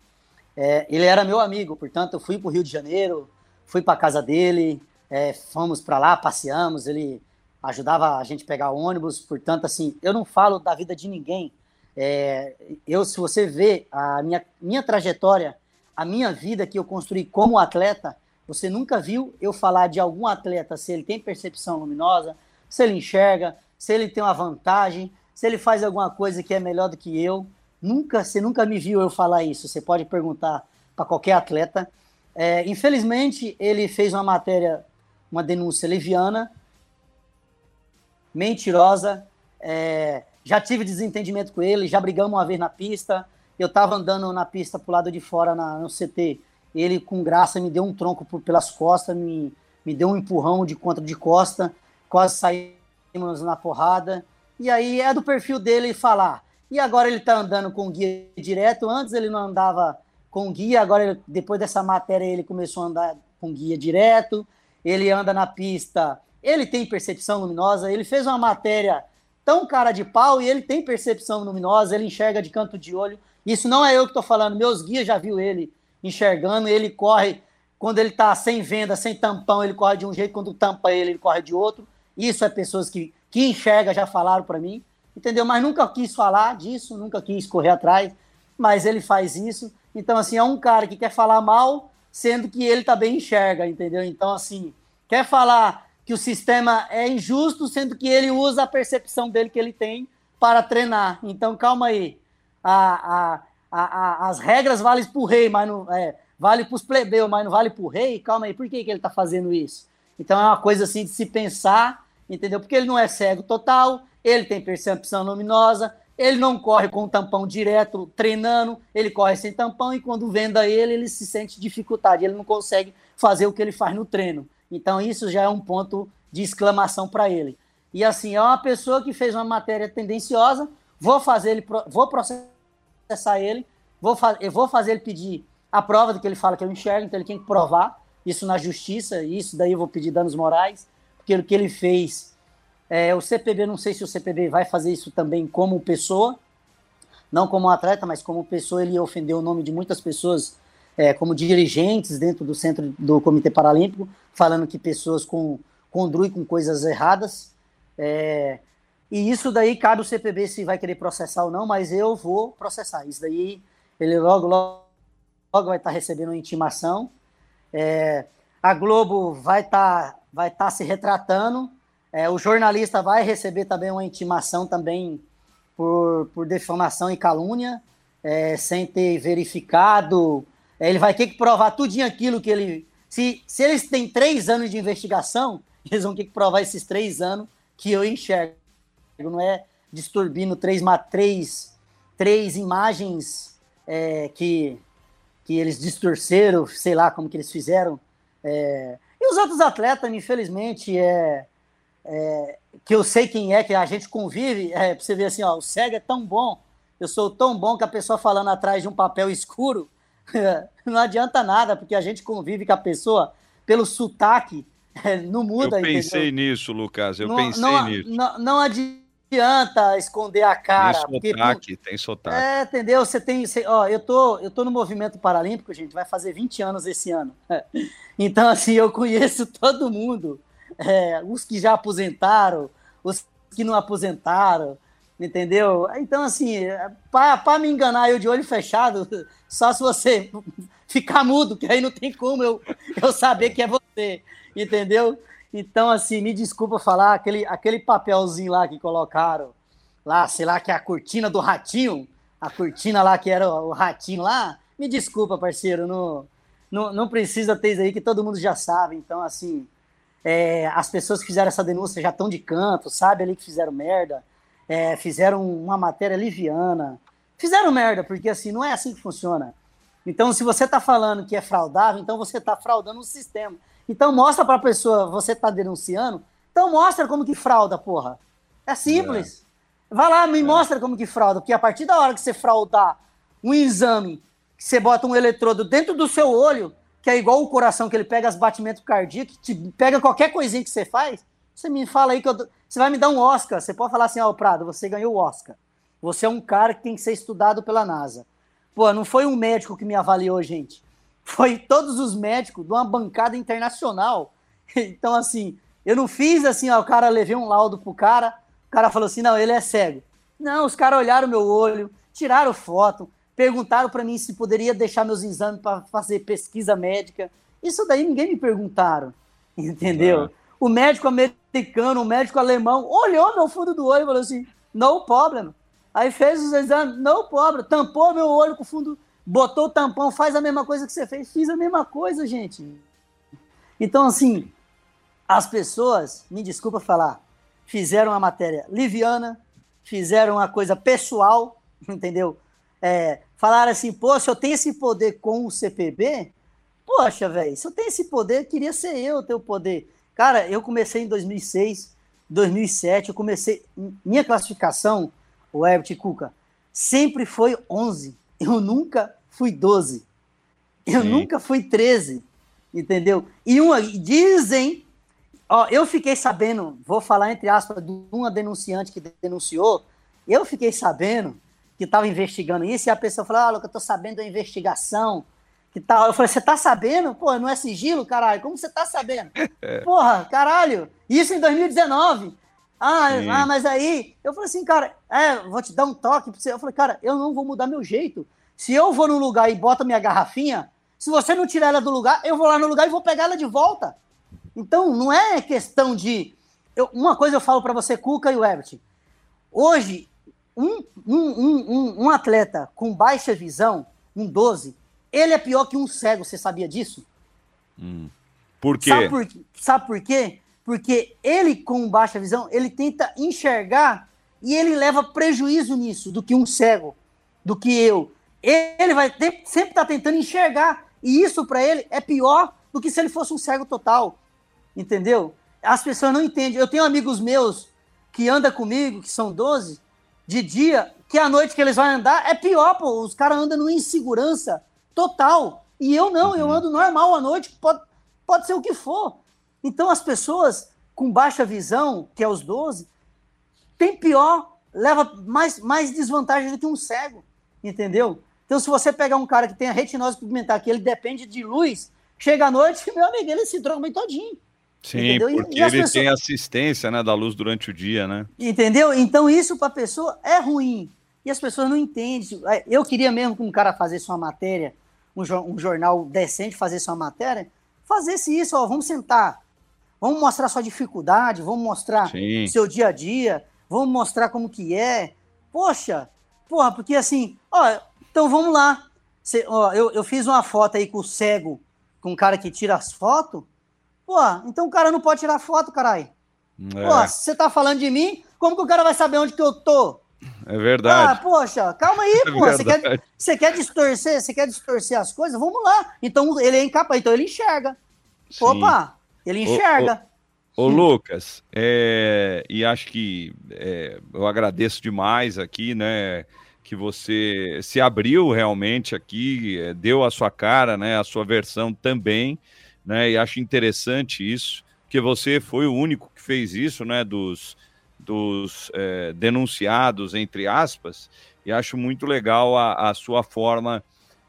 é, ele era meu amigo, portanto, eu fui para o Rio de Janeiro, fui para casa dele, é, fomos para lá, passeamos, ele ajudava a gente a pegar ônibus, portanto, assim, eu não falo da vida de ninguém. É, eu, se você vê a minha, minha trajetória, a minha vida que eu construí como atleta, você nunca viu eu falar de algum atleta se ele tem percepção luminosa, se ele enxerga, se ele tem uma vantagem, se ele faz alguma coisa que é melhor do que eu. Nunca, você nunca me viu eu falar isso. Você pode perguntar para qualquer atleta. É, infelizmente, ele fez uma matéria uma denúncia leviana, mentirosa. É, já tive desentendimento com ele, já brigamos uma vez na pista. Eu estava andando na pista pro lado de fora na, no CT. Ele, com graça, me deu um tronco por, pelas costas, me, me deu um empurrão de contra de costa, quase saímos na porrada. E aí é do perfil dele falar. E agora ele está andando com guia direto. Antes ele não andava com guia, agora ele, depois dessa matéria ele começou a andar com guia direto ele anda na pista, ele tem percepção luminosa, ele fez uma matéria tão cara de pau e ele tem percepção luminosa, ele enxerga de canto de olho. Isso não é eu que estou falando, meus guias já viu ele enxergando, ele corre quando ele está sem venda, sem tampão, ele corre de um jeito, quando tampa ele, ele corre de outro. Isso é pessoas que, que enxergam, já falaram para mim, entendeu? Mas nunca quis falar disso, nunca quis correr atrás, mas ele faz isso. Então, assim, é um cara que quer falar mal, sendo que ele também enxerga, entendeu? Então, assim, quer falar que o sistema é injusto, sendo que ele usa a percepção dele que ele tem para treinar. Então, calma aí. A, a, a, as regras valem para o rei, mas não é, vale para os plebeus, mas não vale para o rei. Calma aí, por que, que ele está fazendo isso? Então é uma coisa assim de se pensar, entendeu? Porque ele não é cego total, ele tem percepção luminosa, ele não corre com o tampão direto treinando, ele corre sem tampão e quando venda ele, ele se sente dificuldade, ele não consegue fazer o que ele faz no treino. Então isso já é um ponto de exclamação para ele. E assim, é uma pessoa que fez uma matéria tendenciosa, vou fazer ele, vou processar ele, vou, eu vou fazer ele pedir a prova do que ele fala que eu enxergo, então ele tem que provar isso na justiça, isso daí eu vou pedir danos morais, porque o que ele fez, é, o CPB, não sei se o CPB vai fazer isso também como pessoa, não como atleta, mas como pessoa, ele ofendeu o nome de muitas pessoas, é, como dirigentes dentro do centro do Comitê Paralímpico, falando que pessoas com condrui com coisas erradas. É, e isso daí cabe o CPB se vai querer processar ou não, mas eu vou processar. Isso daí ele logo, logo, logo vai estar recebendo uma intimação. É, a Globo vai estar vai estar se retratando. É, o jornalista vai receber também uma intimação também por, por defamação e calúnia, é, sem ter verificado. É, ele vai ter que provar tudinho aquilo que ele. Se, se eles têm três anos de investigação, (laughs) eles vão ter que provar esses três anos que eu enxergo. Não é disturbindo três, três, três imagens é, que, que eles distorceram, sei lá como que eles fizeram. É, e os outros atletas, infelizmente, é, é, que eu sei quem é, que a gente convive, é, pra você ver assim, ó, o cego é tão bom, eu sou tão bom que a pessoa falando atrás de um papel escuro, (laughs) não adianta nada, porque a gente convive com a pessoa pelo sotaque, não muda. Eu pensei entendeu? nisso, Lucas. Eu não, pensei não, nisso. Não, não adianta esconder a cara. Tem sotaque, porque, tem sotaque. É, entendeu? Você tem. Você, ó, eu tô, eu tô no movimento paralímpico, gente, vai fazer 20 anos esse ano. (laughs) Então, assim, eu conheço (laughs) todo mundo. É, os que já aposentaram, os que não aposentaram, entendeu? Então, assim, para me enganar eu de olho fechado, (laughs) só se você (laughs) ficar mudo, que aí não tem como eu, eu saber que é você entendeu? Então, assim, me desculpa falar, aquele, aquele papelzinho lá que colocaram, lá, sei lá, que é a cortina do ratinho, a cortina lá que era o, ratinho lá, me desculpa, parceiro, não, não, não precisa ter isso aí, que todo mundo já sabe. Então, assim, é, as pessoas que fizeram essa denúncia já estão de canto, sabe ali que fizeram merda, é, fizeram uma matéria liviana, fizeram merda, porque assim, não é assim que funciona. Então, se você está falando que é fraudável, então você está fraudando o sistema. Então mostra para a pessoa, você está denunciando, então mostra como que frauda, porra. É simples. É. Vai lá, me é. mostra como que frauda, porque a partir da hora que você fraudar um exame, que você bota um eletrodo dentro do seu olho, que é igual o coração que ele pega as batimentos cardíacos, te pega qualquer coisinha que você faz, você me fala aí que eu, você vai me dar um Oscar. Você pode falar assim, ó, oh, Prado, você ganhou o Oscar. Você é um cara que tem que ser estudado pela NASA. Pô, não foi um médico que me avaliou, gente foi todos os médicos de uma bancada internacional. (laughs) Então, assim, eu não fiz assim, ó, o cara levei um laudo pro cara, o cara falou assim, não, ele é cego. Não, os caras olharam meu olho, tiraram foto, perguntaram para mim se poderia deixar meus exames para fazer pesquisa médica. Isso daí ninguém me perguntaram, (laughs) entendeu? O médico americano, o médico alemão, olhou meu fundo do olho e falou assim, no problem. Aí fez os exames, no problem, tampou meu olho com o fundo botou o tampão, faz a mesma coisa que você fez. Fiz a mesma coisa, gente. Então, assim, as pessoas, me desculpa falar, fizeram a matéria liviana, fizeram uma coisa pessoal, (laughs) entendeu? É, falaram assim, pô, se eu tenho esse poder com o CPB, poxa, velho, se eu tenho esse poder, queria ser eu ter o poder. Cara, eu comecei em 2006, 2007, eu comecei, minha classificação, o Herbert Cuca, sempre foi 11 eu nunca fui 12. Eu Sim. nunca fui 13. Entendeu? E uma, dizem. Ó, eu fiquei sabendo, vou falar entre aspas, de uma denunciante que denunciou. Eu fiquei sabendo que estava investigando isso, e a pessoa falou: Olha, eu estou sabendo da investigação. Que tal? Eu falei, você tá sabendo? Pô, não é sigilo, caralho? Como você tá sabendo? (laughs) É. Porra, caralho! Isso em 2019. Ah, ah, mas aí, eu falei assim, cara, é, vou te dar um toque pra você. Eu falei, cara, eu não vou mudar meu jeito. Se eu vou num lugar e boto minha garrafinha, se você não tirar ela do lugar, eu vou lá no lugar e vou pegar ela de volta. Então, não é questão de. Eu, uma coisa eu falo para você, Cuca e o Everton. Hoje, um, um, um, um, atleta com baixa visão, um 12, ele é pior que um cego, você sabia disso? Hum. Por quê? Sabe por, sabe por quê? porque ele com baixa visão, ele tenta enxergar e ele leva prejuízo nisso do que um cego, do que eu. Ele vai ter, sempre estar tá tentando enxergar, e isso para ele é pior do que se ele fosse um cego total. Entendeu? As pessoas não entendem. Eu tenho amigos meus que andam comigo, que são 12, de dia, que a noite que eles vão andar é pior, pô. Os caras andam numa insegurança total. E eu não, uhum. eu ando normal à noite, pode, pode ser o que for. Então as pessoas com baixa visão, que é os 12, tem pior, leva mais, mais desvantagem do que um cego, entendeu? Então, se você pegar um cara que tem a retinose pigmentar, que ele depende de luz, chega à noite, (laughs) meu amigo, ele se droga bem todinho. Sim, entendeu? porque e ele pessoas... tem assistência né, da luz durante o dia, né? Entendeu? Então, isso para a pessoa é ruim. E as pessoas não entendem. Eu queria mesmo que um cara fazesse uma matéria, um, um jornal decente fazesse uma matéria, fazesse isso, ó, vamos sentar, vamos mostrar sua dificuldade, vamos mostrar Sim. seu dia a dia, vamos mostrar como que é. Poxa, porra, porque assim, ó, então vamos lá. Cê, ó, eu, eu fiz uma foto aí com o cego, com o cara que tira as fotos. Pô, então o cara não pode tirar foto, caralho. É. Pô, se você tá falando de mim, como que o cara vai saber onde que eu tô? É verdade. Ah, poxa, calma aí, (laughs) é pô. Você quer, você quer distorcer? Você quer distorcer as coisas? Vamos lá. Então ele é incapaz, então ele enxerga. Sim. Opa, ele enxerga. Ô, ô, ô Lucas, é, e acho que é, eu agradeço demais aqui, né? Que você se abriu realmente aqui, é, deu a sua cara, né? A sua versão também, né? E acho interessante isso, porque você foi o único que fez isso, né? Dos dos é, denunciados, entre aspas, e acho muito legal a, a sua forma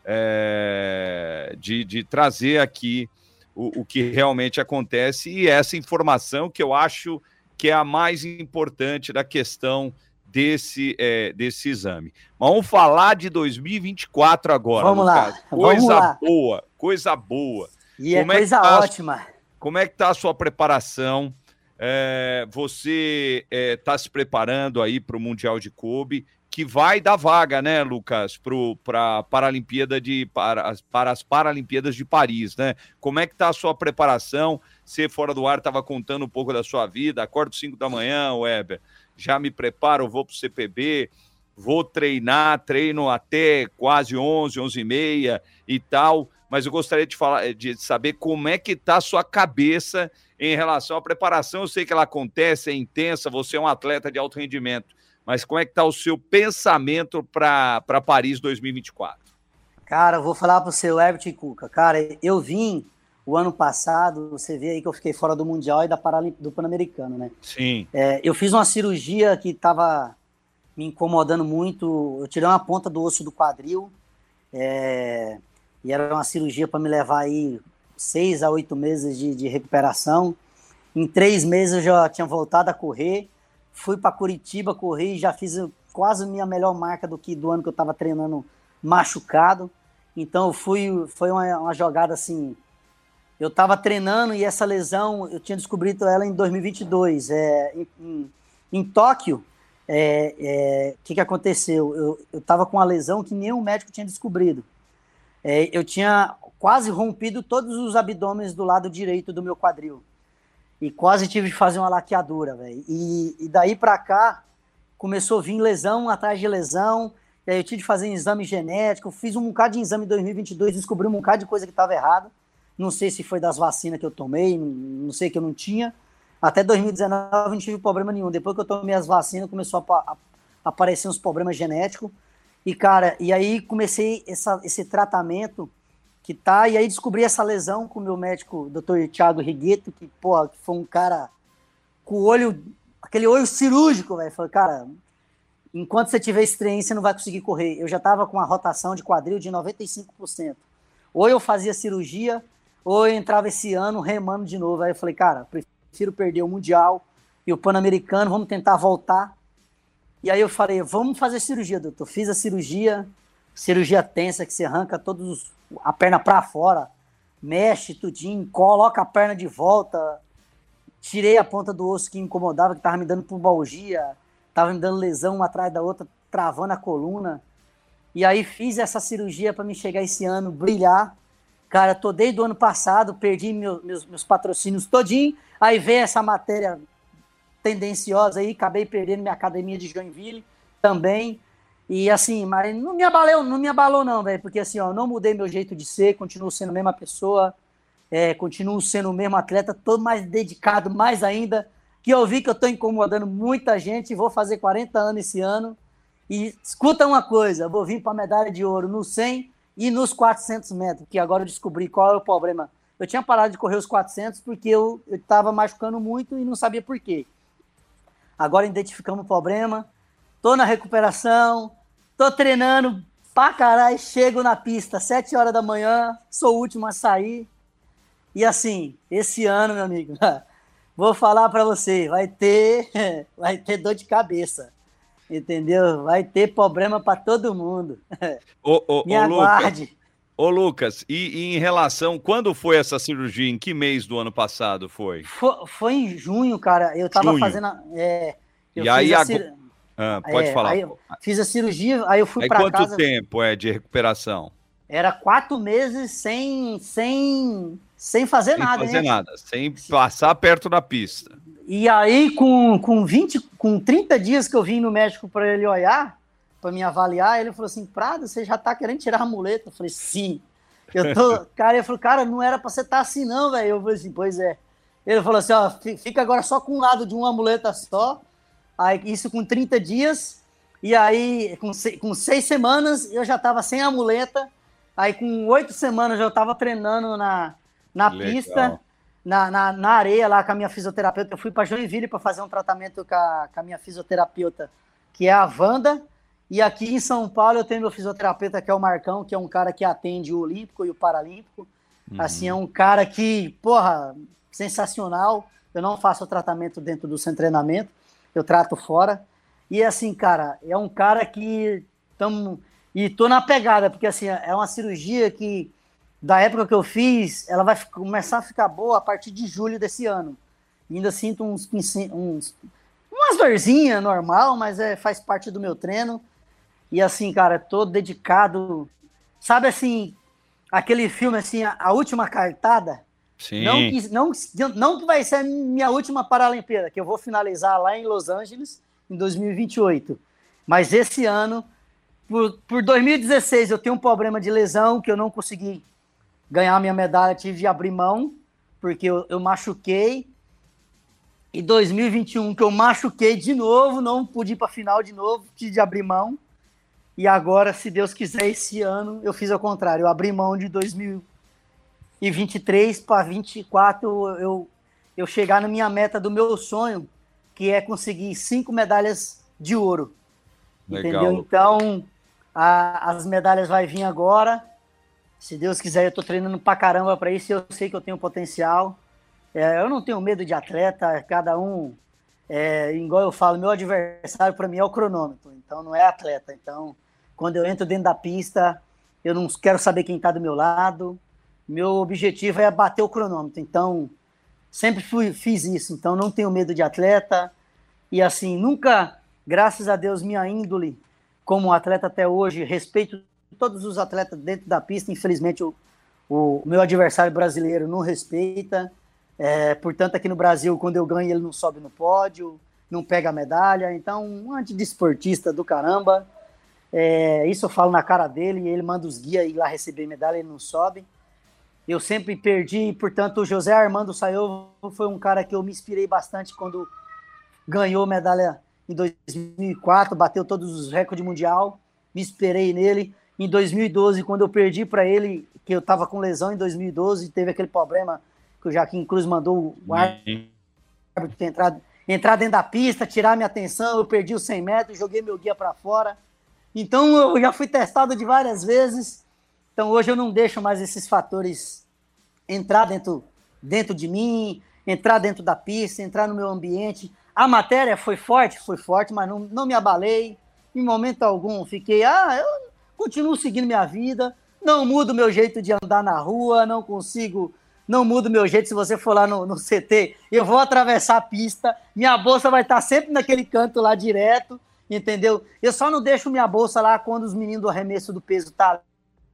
é, de, de, trazer aqui o, o, que realmente acontece e essa informação que eu acho que é a mais importante da questão desse, é, desse exame. Mas vamos falar de 2024 agora. Vamos lá. Coisa vamos lá. boa, coisa boa. E é como é coisa tá ótima. Como é que está a sua preparação? É, você está é, tá se preparando aí para o Mundial de Kobe, que vai dar vaga, né, Lucas, para Paralimpíada de para, para as Paralimpíadas de Paris, né? Como é que está a sua preparação? Você fora do ar estava contando um pouco da sua vida. Acordo 5 da manhã, Weber. Já me preparo, vou para o CPB, vou treinar, treino até quase 11, 11 e meia e tal. Mas eu gostaria de falar, de saber como é que está a sua cabeça em relação à preparação. Eu sei que ela acontece, é intensa, você é um atleta de alto rendimento, mas como é que está o seu pensamento para Paris 2024? Cara, eu vou falar para o seu Everton Cuca. Cara, eu vim o ano passado, você vê aí que eu fiquei fora do Mundial e da Paralimp... do Pan-Americano, né? Sim. É, eu fiz uma cirurgia que estava me incomodando muito. Eu tirei uma ponta do osso do quadril. É, e era uma cirurgia para me levar aí seis a oito meses de, de recuperação. Em três meses eu já tinha voltado a correr. Fui para Curitiba correr e já fiz quase minha melhor marca do que do ano que eu estava treinando machucado. Então fui, foi uma, uma jogada assim. Eu estava treinando e essa lesão eu tinha descoberto ela em 2022. É, em, em, em Tóquio, o é, é, que, que aconteceu? Eu estava com uma lesão que nenhum médico tinha descobrido. É, eu tinha quase rompido todos os abdômenes do lado direito do meu quadril. E quase tive de fazer uma laqueadura, velho. E, e, daí para cá, começou a vir lesão atrás de lesão. E aí eu tive de fazer um exame genético. Fiz um bocado de exame em 2022, descobri um bocado de coisa que estava errada. Não sei se foi das vacinas que eu tomei, não, sei que eu não tinha. Até 2019 eu não tive problema nenhum. Depois que eu tomei as vacinas, começou a, a aparecer uns problemas genéticos. E, cara, e aí comecei essa, esse tratamento que tá, e aí descobri essa lesão com o meu médico, Dr. Thiago Rigueto, que, pô, que foi um cara com o olho, aquele olho cirúrgico, velho. Falei, cara, enquanto você tiver estreia, você não vai conseguir correr. Eu já tava com uma rotação de quadril de 95%. Ou eu fazia cirurgia, ou eu entrava esse ano remando de novo. Aí eu falei, cara, prefiro perder o Mundial e o Pan-Americano, vamos tentar voltar. E aí eu falei, vamos fazer cirurgia, doutor. Fiz a cirurgia, cirurgia tensa, que você arranca todos a perna para fora, mexe tudinho, coloca a perna de volta. Tirei a ponta do osso que incomodava, que tava me dando pubalgia, tava me dando lesão uma atrás da outra, travando a coluna. E aí fiz essa cirurgia para me chegar esse ano, brilhar. Cara, tô desde o ano passado, perdi meu, meus, meus patrocínios todinho. Aí veio essa matéria tendenciosa aí, acabei perdendo minha academia de Joinville também. E assim, mas não me abalou, não me abalou não, velho, porque assim, ó, não mudei meu jeito de ser, continuo sendo a mesma pessoa, é, continuo sendo o mesmo atleta, tô mais dedicado, mais ainda, que eu vi que eu tô incomodando muita gente, vou fazer 40 anos esse ano. E escuta uma coisa, vou vir para medalha de ouro no 100 e nos 400 metros, que agora eu descobri qual é o problema. Eu tinha parado de correr os 400 porque eu estava machucando muito e não sabia por quê. Agora identificamos o problema, tô na recuperação, tô treinando pra caralho, chego na pista 7 horas da manhã, sou o último a sair. E assim, esse ano, meu amigo, (laughs) vou falar para você, vai ter, (laughs) vai ter dor de cabeça. Entendeu? Vai ter problema para todo mundo. (laughs) Ô, ô, Me ô, aguarde. Lucas, ô, Lucas, e, e, em relação, quando foi essa cirurgia? Em que mês do ano passado foi? Foi, foi em junho, cara. Eu tava junho. fazendo. É, eu e aí, a cir... ah, pode é, falar. fiz a cirurgia, aí eu fui para casa. Quanto tempo é de recuperação? Era quatro meses sem, sem, sem fazer sem nada. Sem fazer né? nada, sem passar perto da pista. E aí, com, com 20, com 30 dias que eu vim no médico para ele olhar, para me avaliar, ele falou assim: Prado, você já tá querendo tirar a muleta? Eu falei, sim. Eu tô. (laughs) cara, ele falou, cara, não era para você estar tá assim, não, velho. Eu falei assim, pois é. Ele falou assim: ó, fica agora só com um lado de uma muleta só. Aí, isso com 30 dias. E aí, com, seis, com seis semanas, eu já tava sem a muleta. Aí, com oito semanas, eu tava treinando na, na pista na, na, na, areia lá com a minha fisioterapeuta. Eu fui para Joinville para fazer um tratamento com a, com a, minha fisioterapeuta, que é a Wanda. E aqui em São Paulo eu tenho meu fisioterapeuta, que é o Marcão, que é um cara que atende o Olímpico e o Paralímpico. Uhum. Assim, é um cara que, porra, sensacional. Eu não faço tratamento dentro do seu treinamento, eu trato fora. E assim, cara, é um cara que estamos. E tô na pegada, porque assim, é uma cirurgia que da época que eu fiz, ela vai começar a ficar boa a partir de julho desse ano. E ainda sinto uns, uns umas dorzinhas normal, mas é, faz parte do meu treino. E assim, cara, tô dedicado. Sabe assim, aquele filme assim, a, a última cartada? Sim. Não que, não, não que vai ser a minha última Paralimpíada, que eu vou finalizar lá em Los Angeles em 2028. Mas esse ano, por, por 2016, eu tenho um problema de lesão que eu não consegui ganhar minha medalha, tive de abrir mão, porque eu, eu machuquei. E 2021, que eu machuquei de novo, não pude ir para a final de novo, tive de abrir mão. E agora, se Deus quiser, esse ano eu fiz ao contrário. Eu abri mão de 2023 para 24, eu, eu chegar na minha meta do meu sonho, que é conseguir cinco medalhas de ouro. Legal. Entendeu? Então, a, as medalhas vai vir agora. Se Deus quiser, eu tô treinando pra caramba para isso. Eu sei que eu tenho potencial. É, eu não tenho medo de atleta. Cada um, é, igual eu falo, meu adversário para mim é o cronômetro. Então não é atleta. Então, quando eu entro dentro da pista, eu não quero saber quem está do meu lado. Meu objetivo é bater o cronômetro. Então, sempre fui, fiz isso. Então, não tenho medo de atleta. E assim, nunca, graças a Deus, minha índole como atleta até hoje, respeito todos os atletas dentro da pista, infelizmente o, o meu adversário brasileiro não respeita. É, portanto, aqui no Brasil, quando eu ganho, ele não sobe no pódio, não pega a medalha. Então, um antidesportista do caramba. É, isso eu falo na cara dele, ele manda os guias ir lá receber medalha, ele não sobe. Eu sempre perdi, portanto, o José Armando Saiu foi um cara que eu me inspirei bastante quando ganhou medalha em 2004, bateu todos os recordes mundial, me inspirei nele em 2012, quando eu perdi para ele, que eu estava com lesão em 2012, teve aquele problema que o Jaquim Cruz mandou o árbitro entrar, entrar dentro da pista, tirar minha atenção, eu perdi os 100 metros, joguei meu guia para fora. Então eu já fui testado de várias vezes. Então hoje eu não deixo mais esses fatores entrar dentro, dentro de mim, entrar dentro da pista, entrar no meu ambiente. A matéria foi forte, foi forte, mas não, não me abalei. Em momento algum fiquei, ah, eu continuo seguindo minha vida, não mudo meu jeito de andar na rua, não consigo, não mudo meu jeito. Se você for lá no, no CT, eu vou atravessar a pista, minha bolsa vai estar sempre naquele canto lá direto, entendeu? Eu só não deixo minha bolsa lá quando os meninos do arremesso do peso tá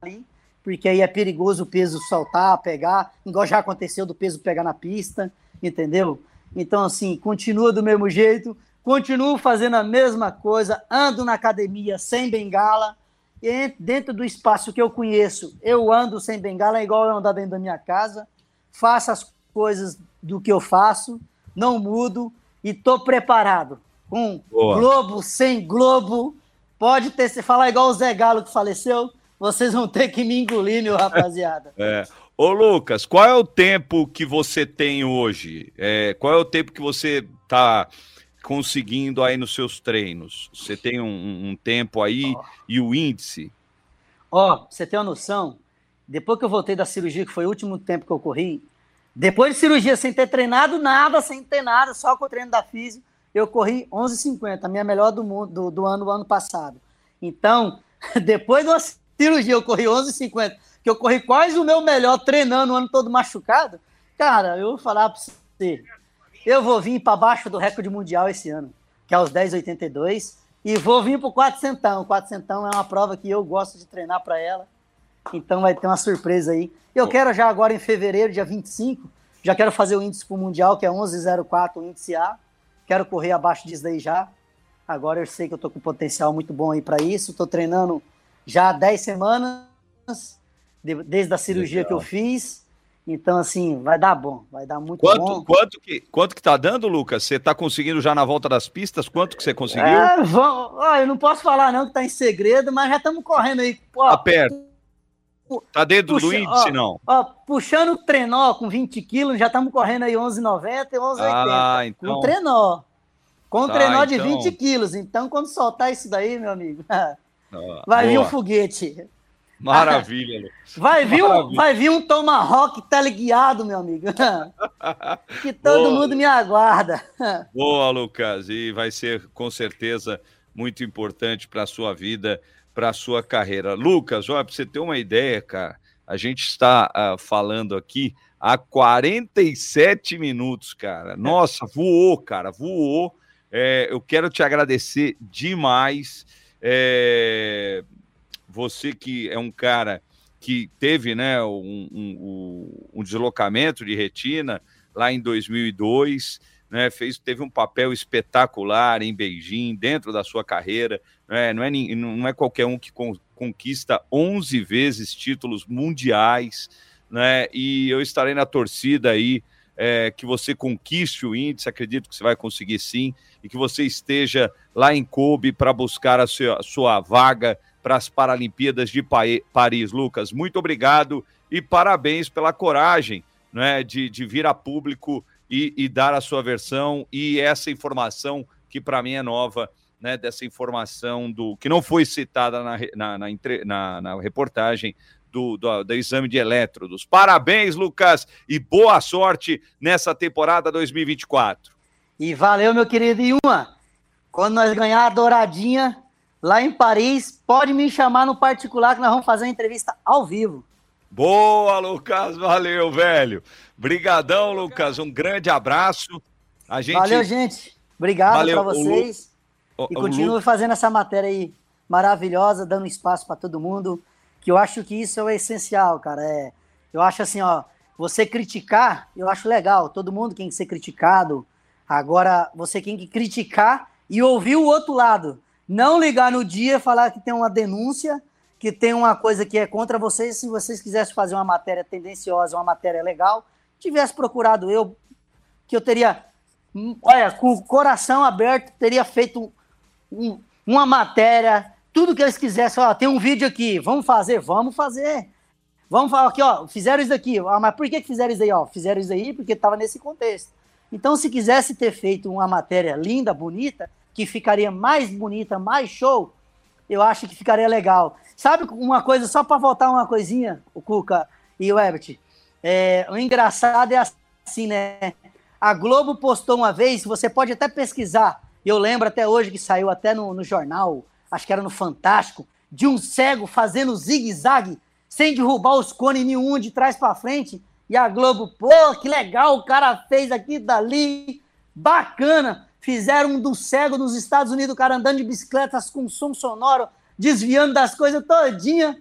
ali, porque aí é perigoso o peso soltar, pegar, igual já aconteceu do peso pegar na pista, entendeu? Então, assim, continua do mesmo jeito, continuo fazendo a mesma coisa, ando na academia sem bengala, e dentro do espaço que eu conheço, eu ando sem bengala, é igual eu andar dentro da minha casa, faço as coisas do que eu faço, não mudo e tô preparado. Com Boa. globo, sem globo, pode ter se falar igual o Zé Galo que faleceu, vocês vão ter que me engolir, meu rapaziada. (laughs) é. Ô Lucas, qual é o tempo que você tem hoje? É, qual é o tempo que você tá conseguindo aí nos seus treinos? Você tem um, um tempo aí oh. e o índice? Ó, oh, você tem uma noção? Depois que eu voltei da cirurgia, que foi o último tempo que eu corri, depois de cirurgia, sem ter treinado nada, sem ter nada, só com o treino da física, eu corri 11,50, a minha melhor do, mundo, do, do ano, do ano passado. Então, (laughs) depois de uma cirurgia, eu corri 11,50, que eu corri quase o meu melhor treinando o ano todo machucado. Cara, eu vou falar para você, eu vou vir para baixo do recorde mundial esse ano, que é os 10,82, e vou vir para o 400. O 400 é uma prova que eu gosto de treinar para ela. Então vai ter uma surpresa aí. Eu quero já agora em fevereiro, dia 25, já quero fazer o índice para o Mundial, que é 11,04, o índice A. Quero correr abaixo disso daí já. Agora eu sei que eu estou com potencial muito bom aí para isso. Estou treinando já há 10 semanas, desde a cirurgia Legal. que eu fiz. Então, assim, vai dar bom, vai dar muito quanto, bom. Quanto que, quanto que tá dando, Lucas? Você tá conseguindo já na volta das pistas? Quanto que você conseguiu? É, vamos, ó, eu não posso falar não que tá em segredo, mas já estamos correndo aí. Ó, tá perto. Tá dentro puxa, do índice, ó, não? Ó, puxando o trenó com 20 quilos, já estamos correndo aí 11,90 e 11,80. Ah, então... Com trenó. Com tá, trenó de então... 20 quilos. Então, quando soltar isso daí, meu amigo, (laughs) ah, vai boa. vir um foguete. Maravilha, Lucas. (laughs) Vai vir, um, vai vir um Tomahawk teleguiado, meu amigo. (laughs) que todo Boa. mundo me aguarda. Boa, Lucas. E vai ser, com certeza, muito importante para a sua vida, para a sua carreira. Lucas, olha, para você ter uma ideia, cara, a gente está uh, falando aqui há 47 minutos, cara. Nossa, voou, cara, voou. É, eu quero te agradecer demais. É, você que é um cara que teve né, um, um, um deslocamento de retina lá em 2002, né, fez, teve um papel espetacular em Beijing, dentro da sua carreira. Né, não, é, não é qualquer um que conquista 11 vezes títulos mundiais, né, e eu estarei na torcida aí é, que você conquiste o índice, acredito que você vai conseguir sim, e que você esteja lá em Kobe para buscar a sua, a sua vaga para as Paralimpíadas de Paris. Lucas, muito obrigado e parabéns pela coragem né, de, de vir a público e, e dar a sua versão e essa informação que para mim é nova, né, dessa informação do que não foi citada na, na, na, na, na reportagem do, do, do, exame de elétrodos. Parabéns, Lucas, e boa sorte nessa temporada 2024. E valeu, meu querido. E uma, quando nós ganhar a douradinha, lá em Paris, pode me chamar no particular que nós vamos fazer uma entrevista ao vivo. Boa, Lucas, valeu, velho. Brigadão, Lucas, um grande abraço. A gente... Valeu, gente. Obrigado para vocês. E continue Lu... fazendo essa matéria aí maravilhosa, dando espaço para todo mundo, que eu acho que isso é o essencial, cara. É, eu acho assim, ó, você criticar, eu acho legal, todo mundo tem que ser criticado. Agora, você tem que criticar e ouvir o outro lado. Não ligar no dia, falar que tem uma denúncia, que tem uma coisa que é contra vocês. Se vocês quisessem fazer uma matéria tendenciosa, uma matéria legal, tivesse procurado eu, que eu teria, olha, com o coração aberto, teria feito uma matéria, tudo que eles quisessem. Ó, tem um vídeo aqui, vamos fazer, vamos fazer. Vamos falar aqui, ó, fizeram isso daqui. Ah, mas por que fizeram isso aí? Ó, fizeram isso aí porque estava nesse contexto. Então, se quisesse ter feito uma matéria linda, bonita, que ficaria mais bonita, mais show, eu acho que ficaria legal. Sabe uma coisa, só para voltar uma coisinha, o Cuca e o Ebert? É, o engraçado é assim, né? A Globo postou uma vez, você pode até pesquisar, eu lembro até hoje que saiu até no, no jornal, acho que era no Fantástico, de um cego fazendo zigue-zague, sem derrubar os cones nenhum de trás para frente, e a Globo, pô, que legal, o cara fez aqui dali, bacana. Fizeram um do cego nos Estados Unidos, o cara andando de bicicletas com som sonoro, desviando das coisas todinha.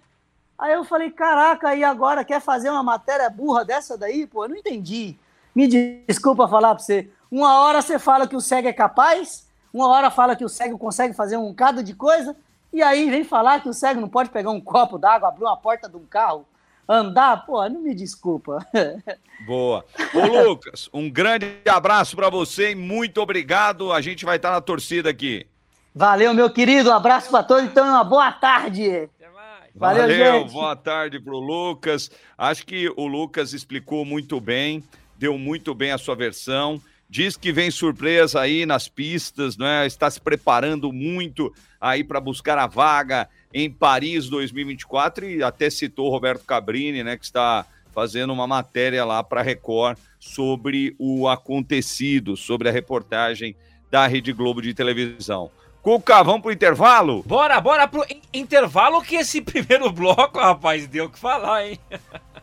Aí eu falei, caraca, e agora quer fazer uma matéria burra dessa daí? Pô, eu não entendi. Me desculpa falar para você. Uma hora você fala que o cego é capaz, uma hora fala que o cego consegue fazer um bocado de coisa, e aí vem falar que o cego não pode pegar um copo d'água, abrir uma porta de um carro, andar. Pô, não me desculpa. (laughs) Boa. Ô, Lucas, um grande abraço para você e muito obrigado. A gente vai estar na torcida aqui. Valeu, meu querido. Um abraço para todos. Então, uma boa tarde. Valeu, Valeu gente. boa tarde para o Lucas. Acho que o Lucas explicou muito bem, deu muito bem a sua versão. Diz que vem surpresa aí nas pistas, né? Está se preparando muito aí para buscar a vaga em Paris 2024 e até citou Roberto Cabrini, né, que está fazendo uma matéria lá para Record sobre o acontecido, sobre a reportagem da Rede Globo de televisão. Cuca, vamos pro intervalo? Bora, bora pro intervalo que esse (laughs) primeiro bloco, rapaz, deu o que falar, hein? (laughs)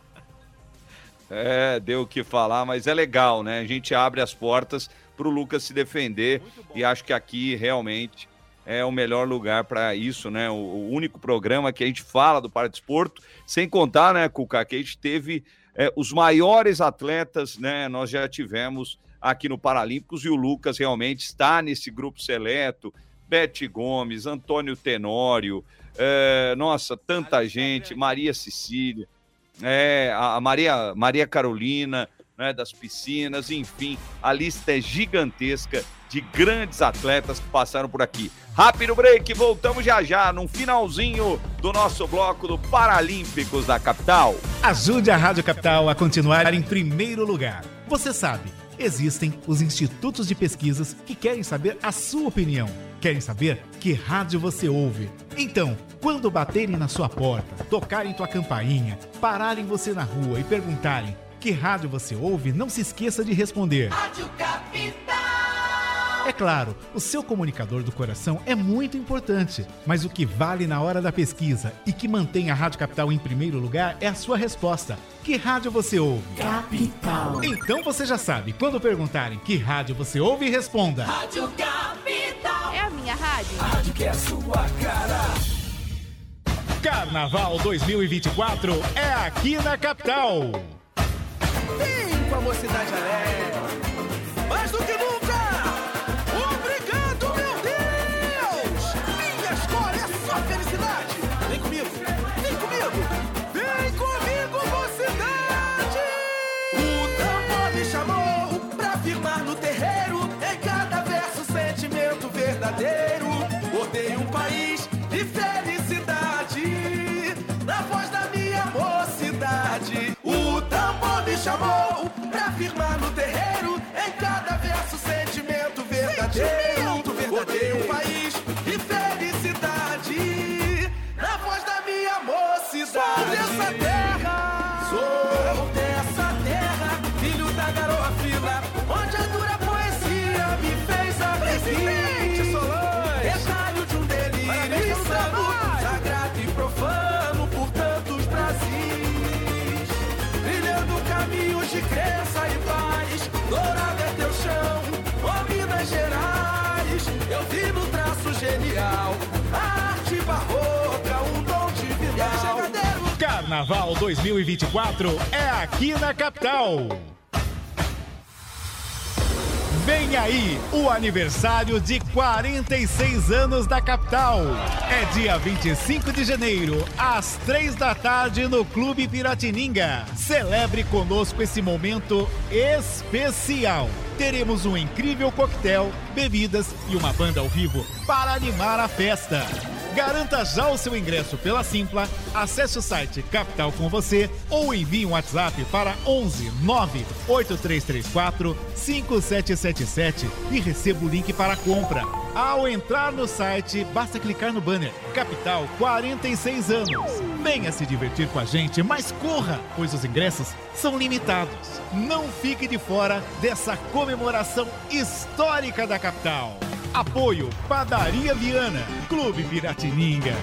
É, deu o que falar, mas é legal, né? A gente abre as portas pro Lucas se defender e acho que aqui realmente é o melhor lugar para isso, né? O, o, único programa que a gente fala do Paradesporto, sem contar, né, Cuca, que a gente teve é, os maiores atletas, né? Nós já tivemos aqui no Paralímpicos e o Lucas realmente está nesse grupo seleto. Bete Gomes, Antônio Tenório, é, nossa, tanta gente, Maria Cecília, é, a Maria, Maria Carolina, né, das piscinas, enfim, a lista é gigantesca de grandes atletas que passaram por aqui. Rápido break, voltamos já já, no finalzinho do nosso bloco do Paralímpicos da Capital. Ajude a Rádio Capital a continuar em primeiro lugar. Você sabe, existem os institutos de pesquisas que querem saber a sua opinião. Querem saber que rádio você ouve. Então, quando baterem na sua porta, tocarem tua campainha, pararem você na rua e perguntarem que rádio você ouve, não se esqueça de responder. Rádio Capital! É claro, o seu comunicador do coração é muito importante, mas o que vale na hora da pesquisa e que mantém a Rádio Capital em primeiro lugar é a sua resposta. Que rádio você ouve? Capital. Então você já sabe, quando perguntarem que rádio você ouve, responda. Rádio Capital. É a minha rádio. A rádio que é a sua cara. Carnaval 2024 é aqui na capital. Vem com a mocidade alegre. Carnaval 2024 é aqui na capital. Vem aí o aniversário de 46 anos da capital. É dia 25 de janeiro, às 3 da tarde, no Clube Piratininga. Celebre conosco esse momento especial. Teremos um incrível coquetel, bebidas e uma banda ao vivo para animar a festa. Garanta já o seu ingresso pela Simpla, acesse o site Capital com você ou envie um WhatsApp para 11 98334 5777 e receba o link para a compra. Ao entrar no site, basta clicar no banner Capital 46 anos. Venha se divertir com a gente, mas corra, pois os ingressos são limitados. Não fique de fora dessa comemoração histórica da capital. Apoio Padaria Viana, Clube Piratininga.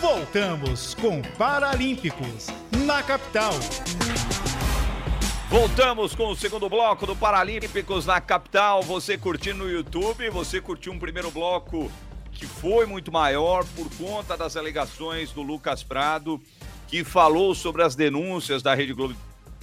Voltamos com Paralímpicos na capital. Voltamos com o segundo bloco do Paralímpicos na capital. Você curtindo no YouTube, você curtiu um primeiro bloco que foi muito maior por conta das alegações do Lucas Prado, que falou sobre as denúncias da Rede Globo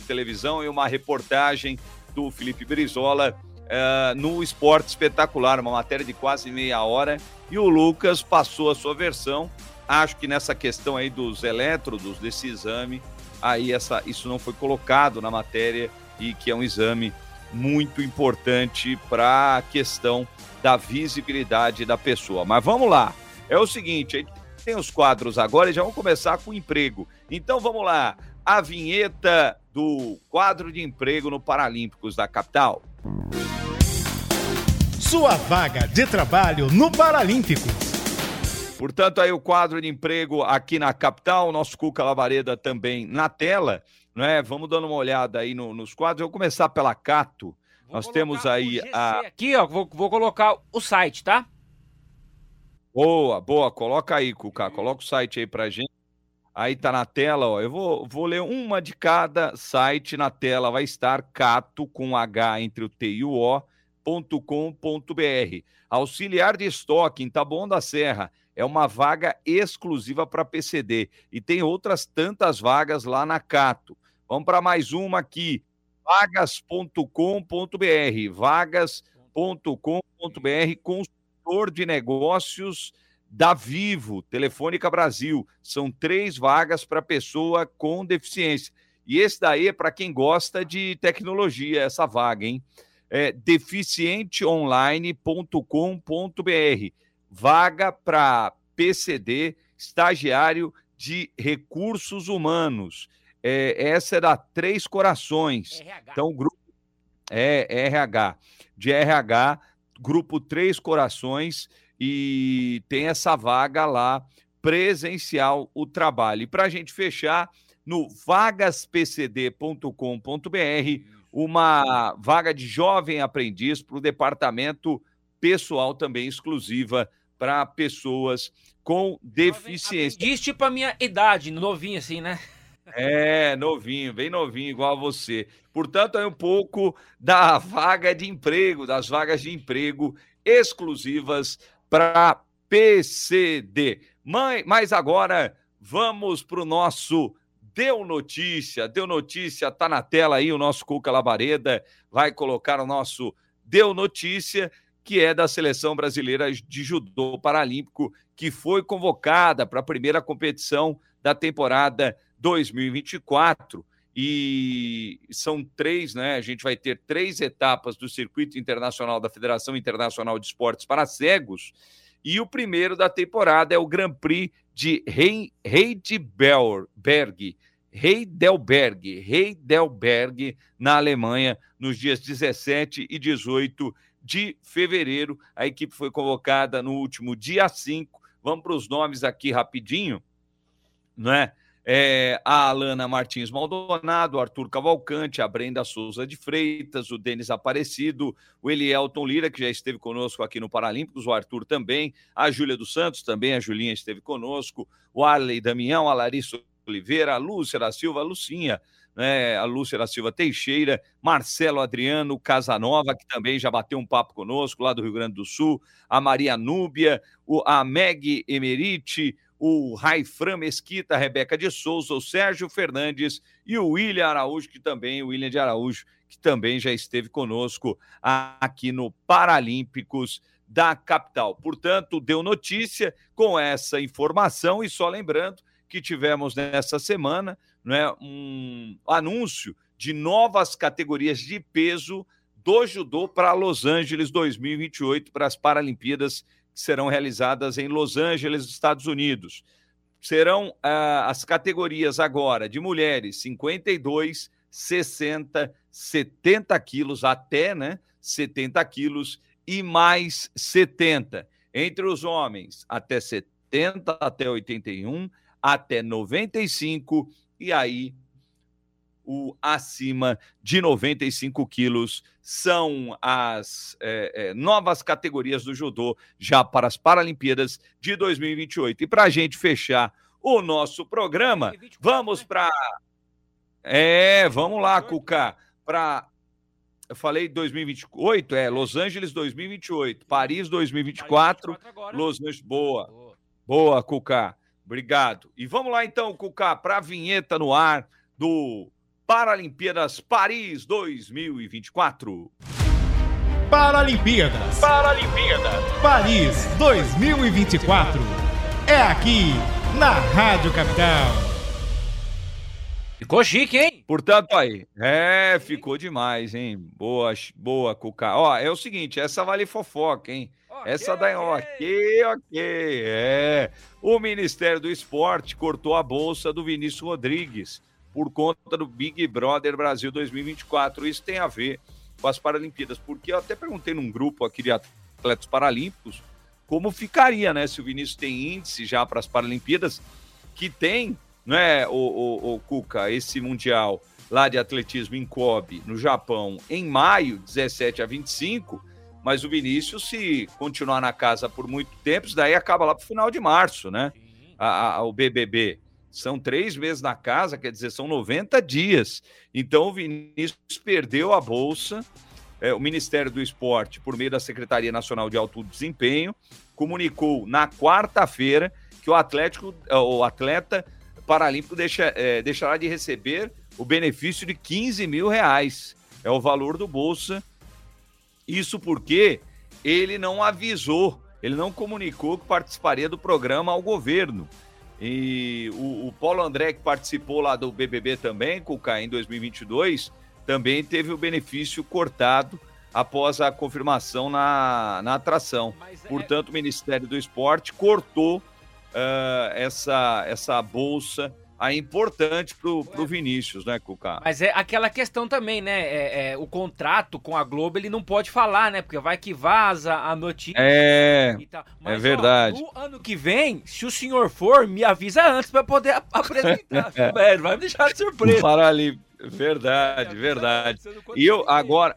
televisão e uma reportagem do Felipe Brizola uh, no Esporte Espetacular, uma matéria de quase meia hora. E o Lucas passou a sua versão. Acho que nessa questão aí dos elétrodos, desse exame, aí essa, isso não foi colocado na matéria e que é um exame muito importante para a questão da visibilidade da pessoa. Mas vamos lá. É o seguinte, tem os quadros agora e já vamos começar com o emprego. Então vamos lá. A vinheta do quadro de emprego no Paralímpicos da capital. Sua vaga de trabalho no Paralímpicos. Portanto, aí o quadro de emprego aqui na capital, nosso Cuca Lavareda também na tela, né? Vamos dando uma olhada aí no, nos quadros. Eu vou começar pela Cato. Vou Nós temos aí a. Aqui, ó, vou, vou colocar o site, tá? Boa, boa. Coloca aí, Cuca. Coloca o site aí pra gente. Aí tá na tela, ó. Eu vou, vou ler uma de cada site na tela. Vai estar cato com H entre o T e o O com.br Auxiliar de estoque em Taboão da Serra é uma vaga exclusiva para PCD e tem outras tantas vagas lá na Cato. Vamos para mais uma aqui, vagas.com.br, vagas.com.br, consultor de negócios da Vivo, Telefônica Brasil. São três vagas para pessoa com deficiência. E esse daí é para quem gosta de tecnologia, essa vaga, hein? é, deficienteonline.com.br. Vaga para PCD, estagiário de recursos humanos. É, essa é da Três Corações. RH. Então, grupo. É, RH. De RH, grupo Três Corações, e tem essa vaga lá, presencial, o trabalho. E para a gente fechar, no vagaspcd.com.br uma vaga de jovem aprendiz para o departamento pessoal também exclusiva para pessoas com deficiência. Diz tipo a minha idade, novinho assim, né? É, novinho, bem novinho, igual a você. Portanto, é um pouco da vaga de emprego, das vagas de emprego exclusivas para PCD. Mas agora vamos para o nosso Deu notícia, deu notícia, tá na tela aí o nosso Cuca Labareda, vai colocar o nosso Deu notícia, que é da seleção brasileira de judô paralímpico, que foi convocada para a primeira competição da temporada 2024. E são três, né? A gente vai ter três etapas do circuito internacional da Federação Internacional de Esportes para Cegos. E o primeiro da temporada é o Grand Prix de Heidelberg, Heidelberg, Heidelberg, na Alemanha, nos dias 17 e 18 de fevereiro. A equipe foi convocada no último dia 5. Vamos para os nomes aqui rapidinho, não é? É, a Alana Martins Maldonado, o Arthur Cavalcante, a Brenda Souza de Freitas, o Denis Aparecido, o Elielton Lira, que já esteve conosco aqui no Paralímpicos, o Arthur também, a Júlia dos Santos também, a Julinha esteve conosco, o Arley Damião, a Larissa Oliveira, a Lúcia da Silva, a Lucinha, né, a Lúcia da Silva Teixeira, Marcelo Adriano Casanova, que também já bateu um papo conosco lá do Rio Grande do Sul, a Maria Núbia, o, a Meg Emerite, o Raifran Mesquita, a Rebeca de Souza, o Sérgio Fernandes e o William Araújo, que também, o William de Araújo, que também já esteve conosco aqui no Paralímpicos da capital. Portanto, deu notícia com essa informação e só lembrando que tivemos nessa semana né, um anúncio de novas categorias de peso do judô para Los Angeles 2028 para as Paralimpíadas que serão realizadas em Los Angeles, Estados Unidos. Serão ah, as categorias agora de mulheres 52, 60, 70 quilos até, né? 70 quilos e mais 70. Entre os homens, até 70, até 81, até 95 e aí o acima de 95 quilos. São as é, é, novas categorias do judô já para as Paralimpíadas de 2028. E para a gente fechar o nosso programa, vamos né? para. É, vamos lá, Cuca. Para. Eu falei 2028, é Los Angeles 2028, Paris 2024, Los Angeles. Boa. Boa, Boa Cuca. Obrigado. E vamos lá então, Cuca, para a vinheta no ar do Paralimpíadas Paris 2024. Paralimpíadas. Paralimpíadas. Paris 2024. É aqui na Rádio Capital. Ficou chique, hein? Portanto, aí. É, ficou demais, hein? Boa, boa, Cuca. Ó, é o seguinte, essa vale fofoca, hein? Okay, essa daí, ok, ok. É. O Ministério do Esporte cortou a bolsa do Vinícius Rodrigues por conta do Big Brother Brasil 2024. Isso tem a ver com as Paralimpíadas, porque eu até perguntei num grupo aqui de atletas paralímpicos como ficaria, né, se o Vinícius tem índice já para as Paralimpíadas, que tem, né, o, o, o Cuca, esse Mundial lá de atletismo em Kobe, no Japão, em maio, 17 a 25, mas o Vinícius, se continuar na casa por muito tempo, isso daí acaba lá para o final de março, né? A, a, o BBB. São três meses na casa, quer dizer, são 90 dias. Então o Vinícius perdeu a bolsa. É, o Ministério do Esporte, por meio da Secretaria Nacional de Alto Desempenho, comunicou na quarta-feira que o Atlético, é, o atleta paralímpico deixa, é, deixará de receber o benefício de 15 mil reais. É o valor do bolsa. Isso porque ele não avisou, ele não comunicou que participaria do programa ao governo. E o, o, Paulo André, que participou lá do BBB também, Cuca, em 2022, também teve o benefício cortado após a confirmação na, na atração. É... Portanto, o Ministério do Esporte cortou uh, essa, essa bolsa aí importante pro, pro Vinícius, né, Cuca? Mas é aquela questão também, né? É, é, o contrato com a Globo ele não pode falar, né? Porque vai que vaza a notícia. É. é Mas, é verdade. Ó, no ano que vem, se o senhor for, me avisa antes para poder apresentar. (laughs) é, vai me deixar de surpresa. Para ali. Verdade, verdade. E eu agora.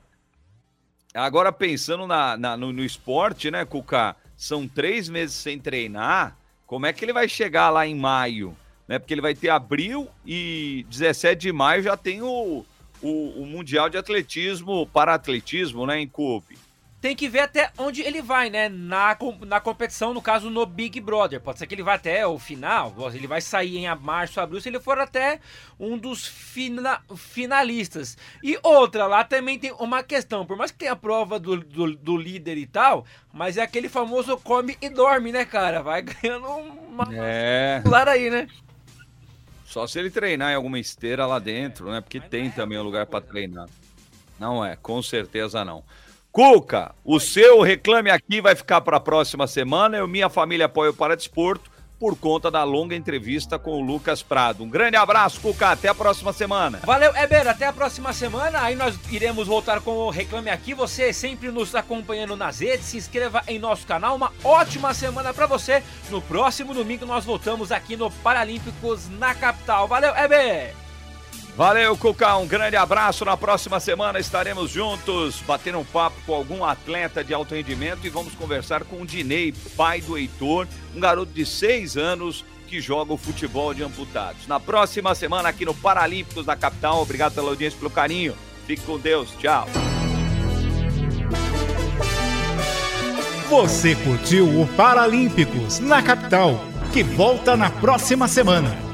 Agora pensando na, na no, no esporte, né, Cuca? São três meses sem treinar. Como é que ele vai chegar lá em maio? Né? Porque ele vai ter abril e 17 de maio já tem o, o, o Mundial de Atletismo, para atletismo, né, em Kobe. Tem que ver até onde ele vai, né? Na, na competição, no caso, no Big Brother. Pode ser que ele vá até o final. Ele vai sair em março, abril, se ele for até um dos fina, finalistas. E outra, lá também tem uma questão. Por mais que tenha a prova do, do, do líder e tal, mas é aquele famoso come e dorme, né, cara? Vai (laughs) ganhando uma. É. Claro aí, né? Só se ele treinar em alguma esteira lá dentro, né? Porque tem também um lugar para treinar. Não é, com certeza não. Cuca, o seu reclame aqui vai ficar para a próxima semana. Eu, minha família apoia o Paradesporto por conta da longa entrevista com o Lucas Prado. Um grande abraço, Cuca. Até a próxima semana. Valeu, Eber. Até a próxima semana. Aí nós iremos voltar com o Reclame Aqui. Você sempre nos acompanhando nas redes. Se inscreva em nosso canal. Uma ótima semana para você. No próximo domingo nós voltamos aqui no Paralímpicos na capital. Valeu, Eber. Valeu, Cuca. Um grande abraço. Na próxima semana estaremos juntos, batendo um papo com algum atleta de alto rendimento e vamos conversar com o Dinei, pai do Heitor, um garoto de seis anos que joga o futebol de amputados. Na próxima semana, aqui no Paralímpicos da capital. Obrigado pela audiência, pelo carinho. Fique com Deus. Tchau. Você curtiu o Paralímpicos na capital, que volta na próxima semana.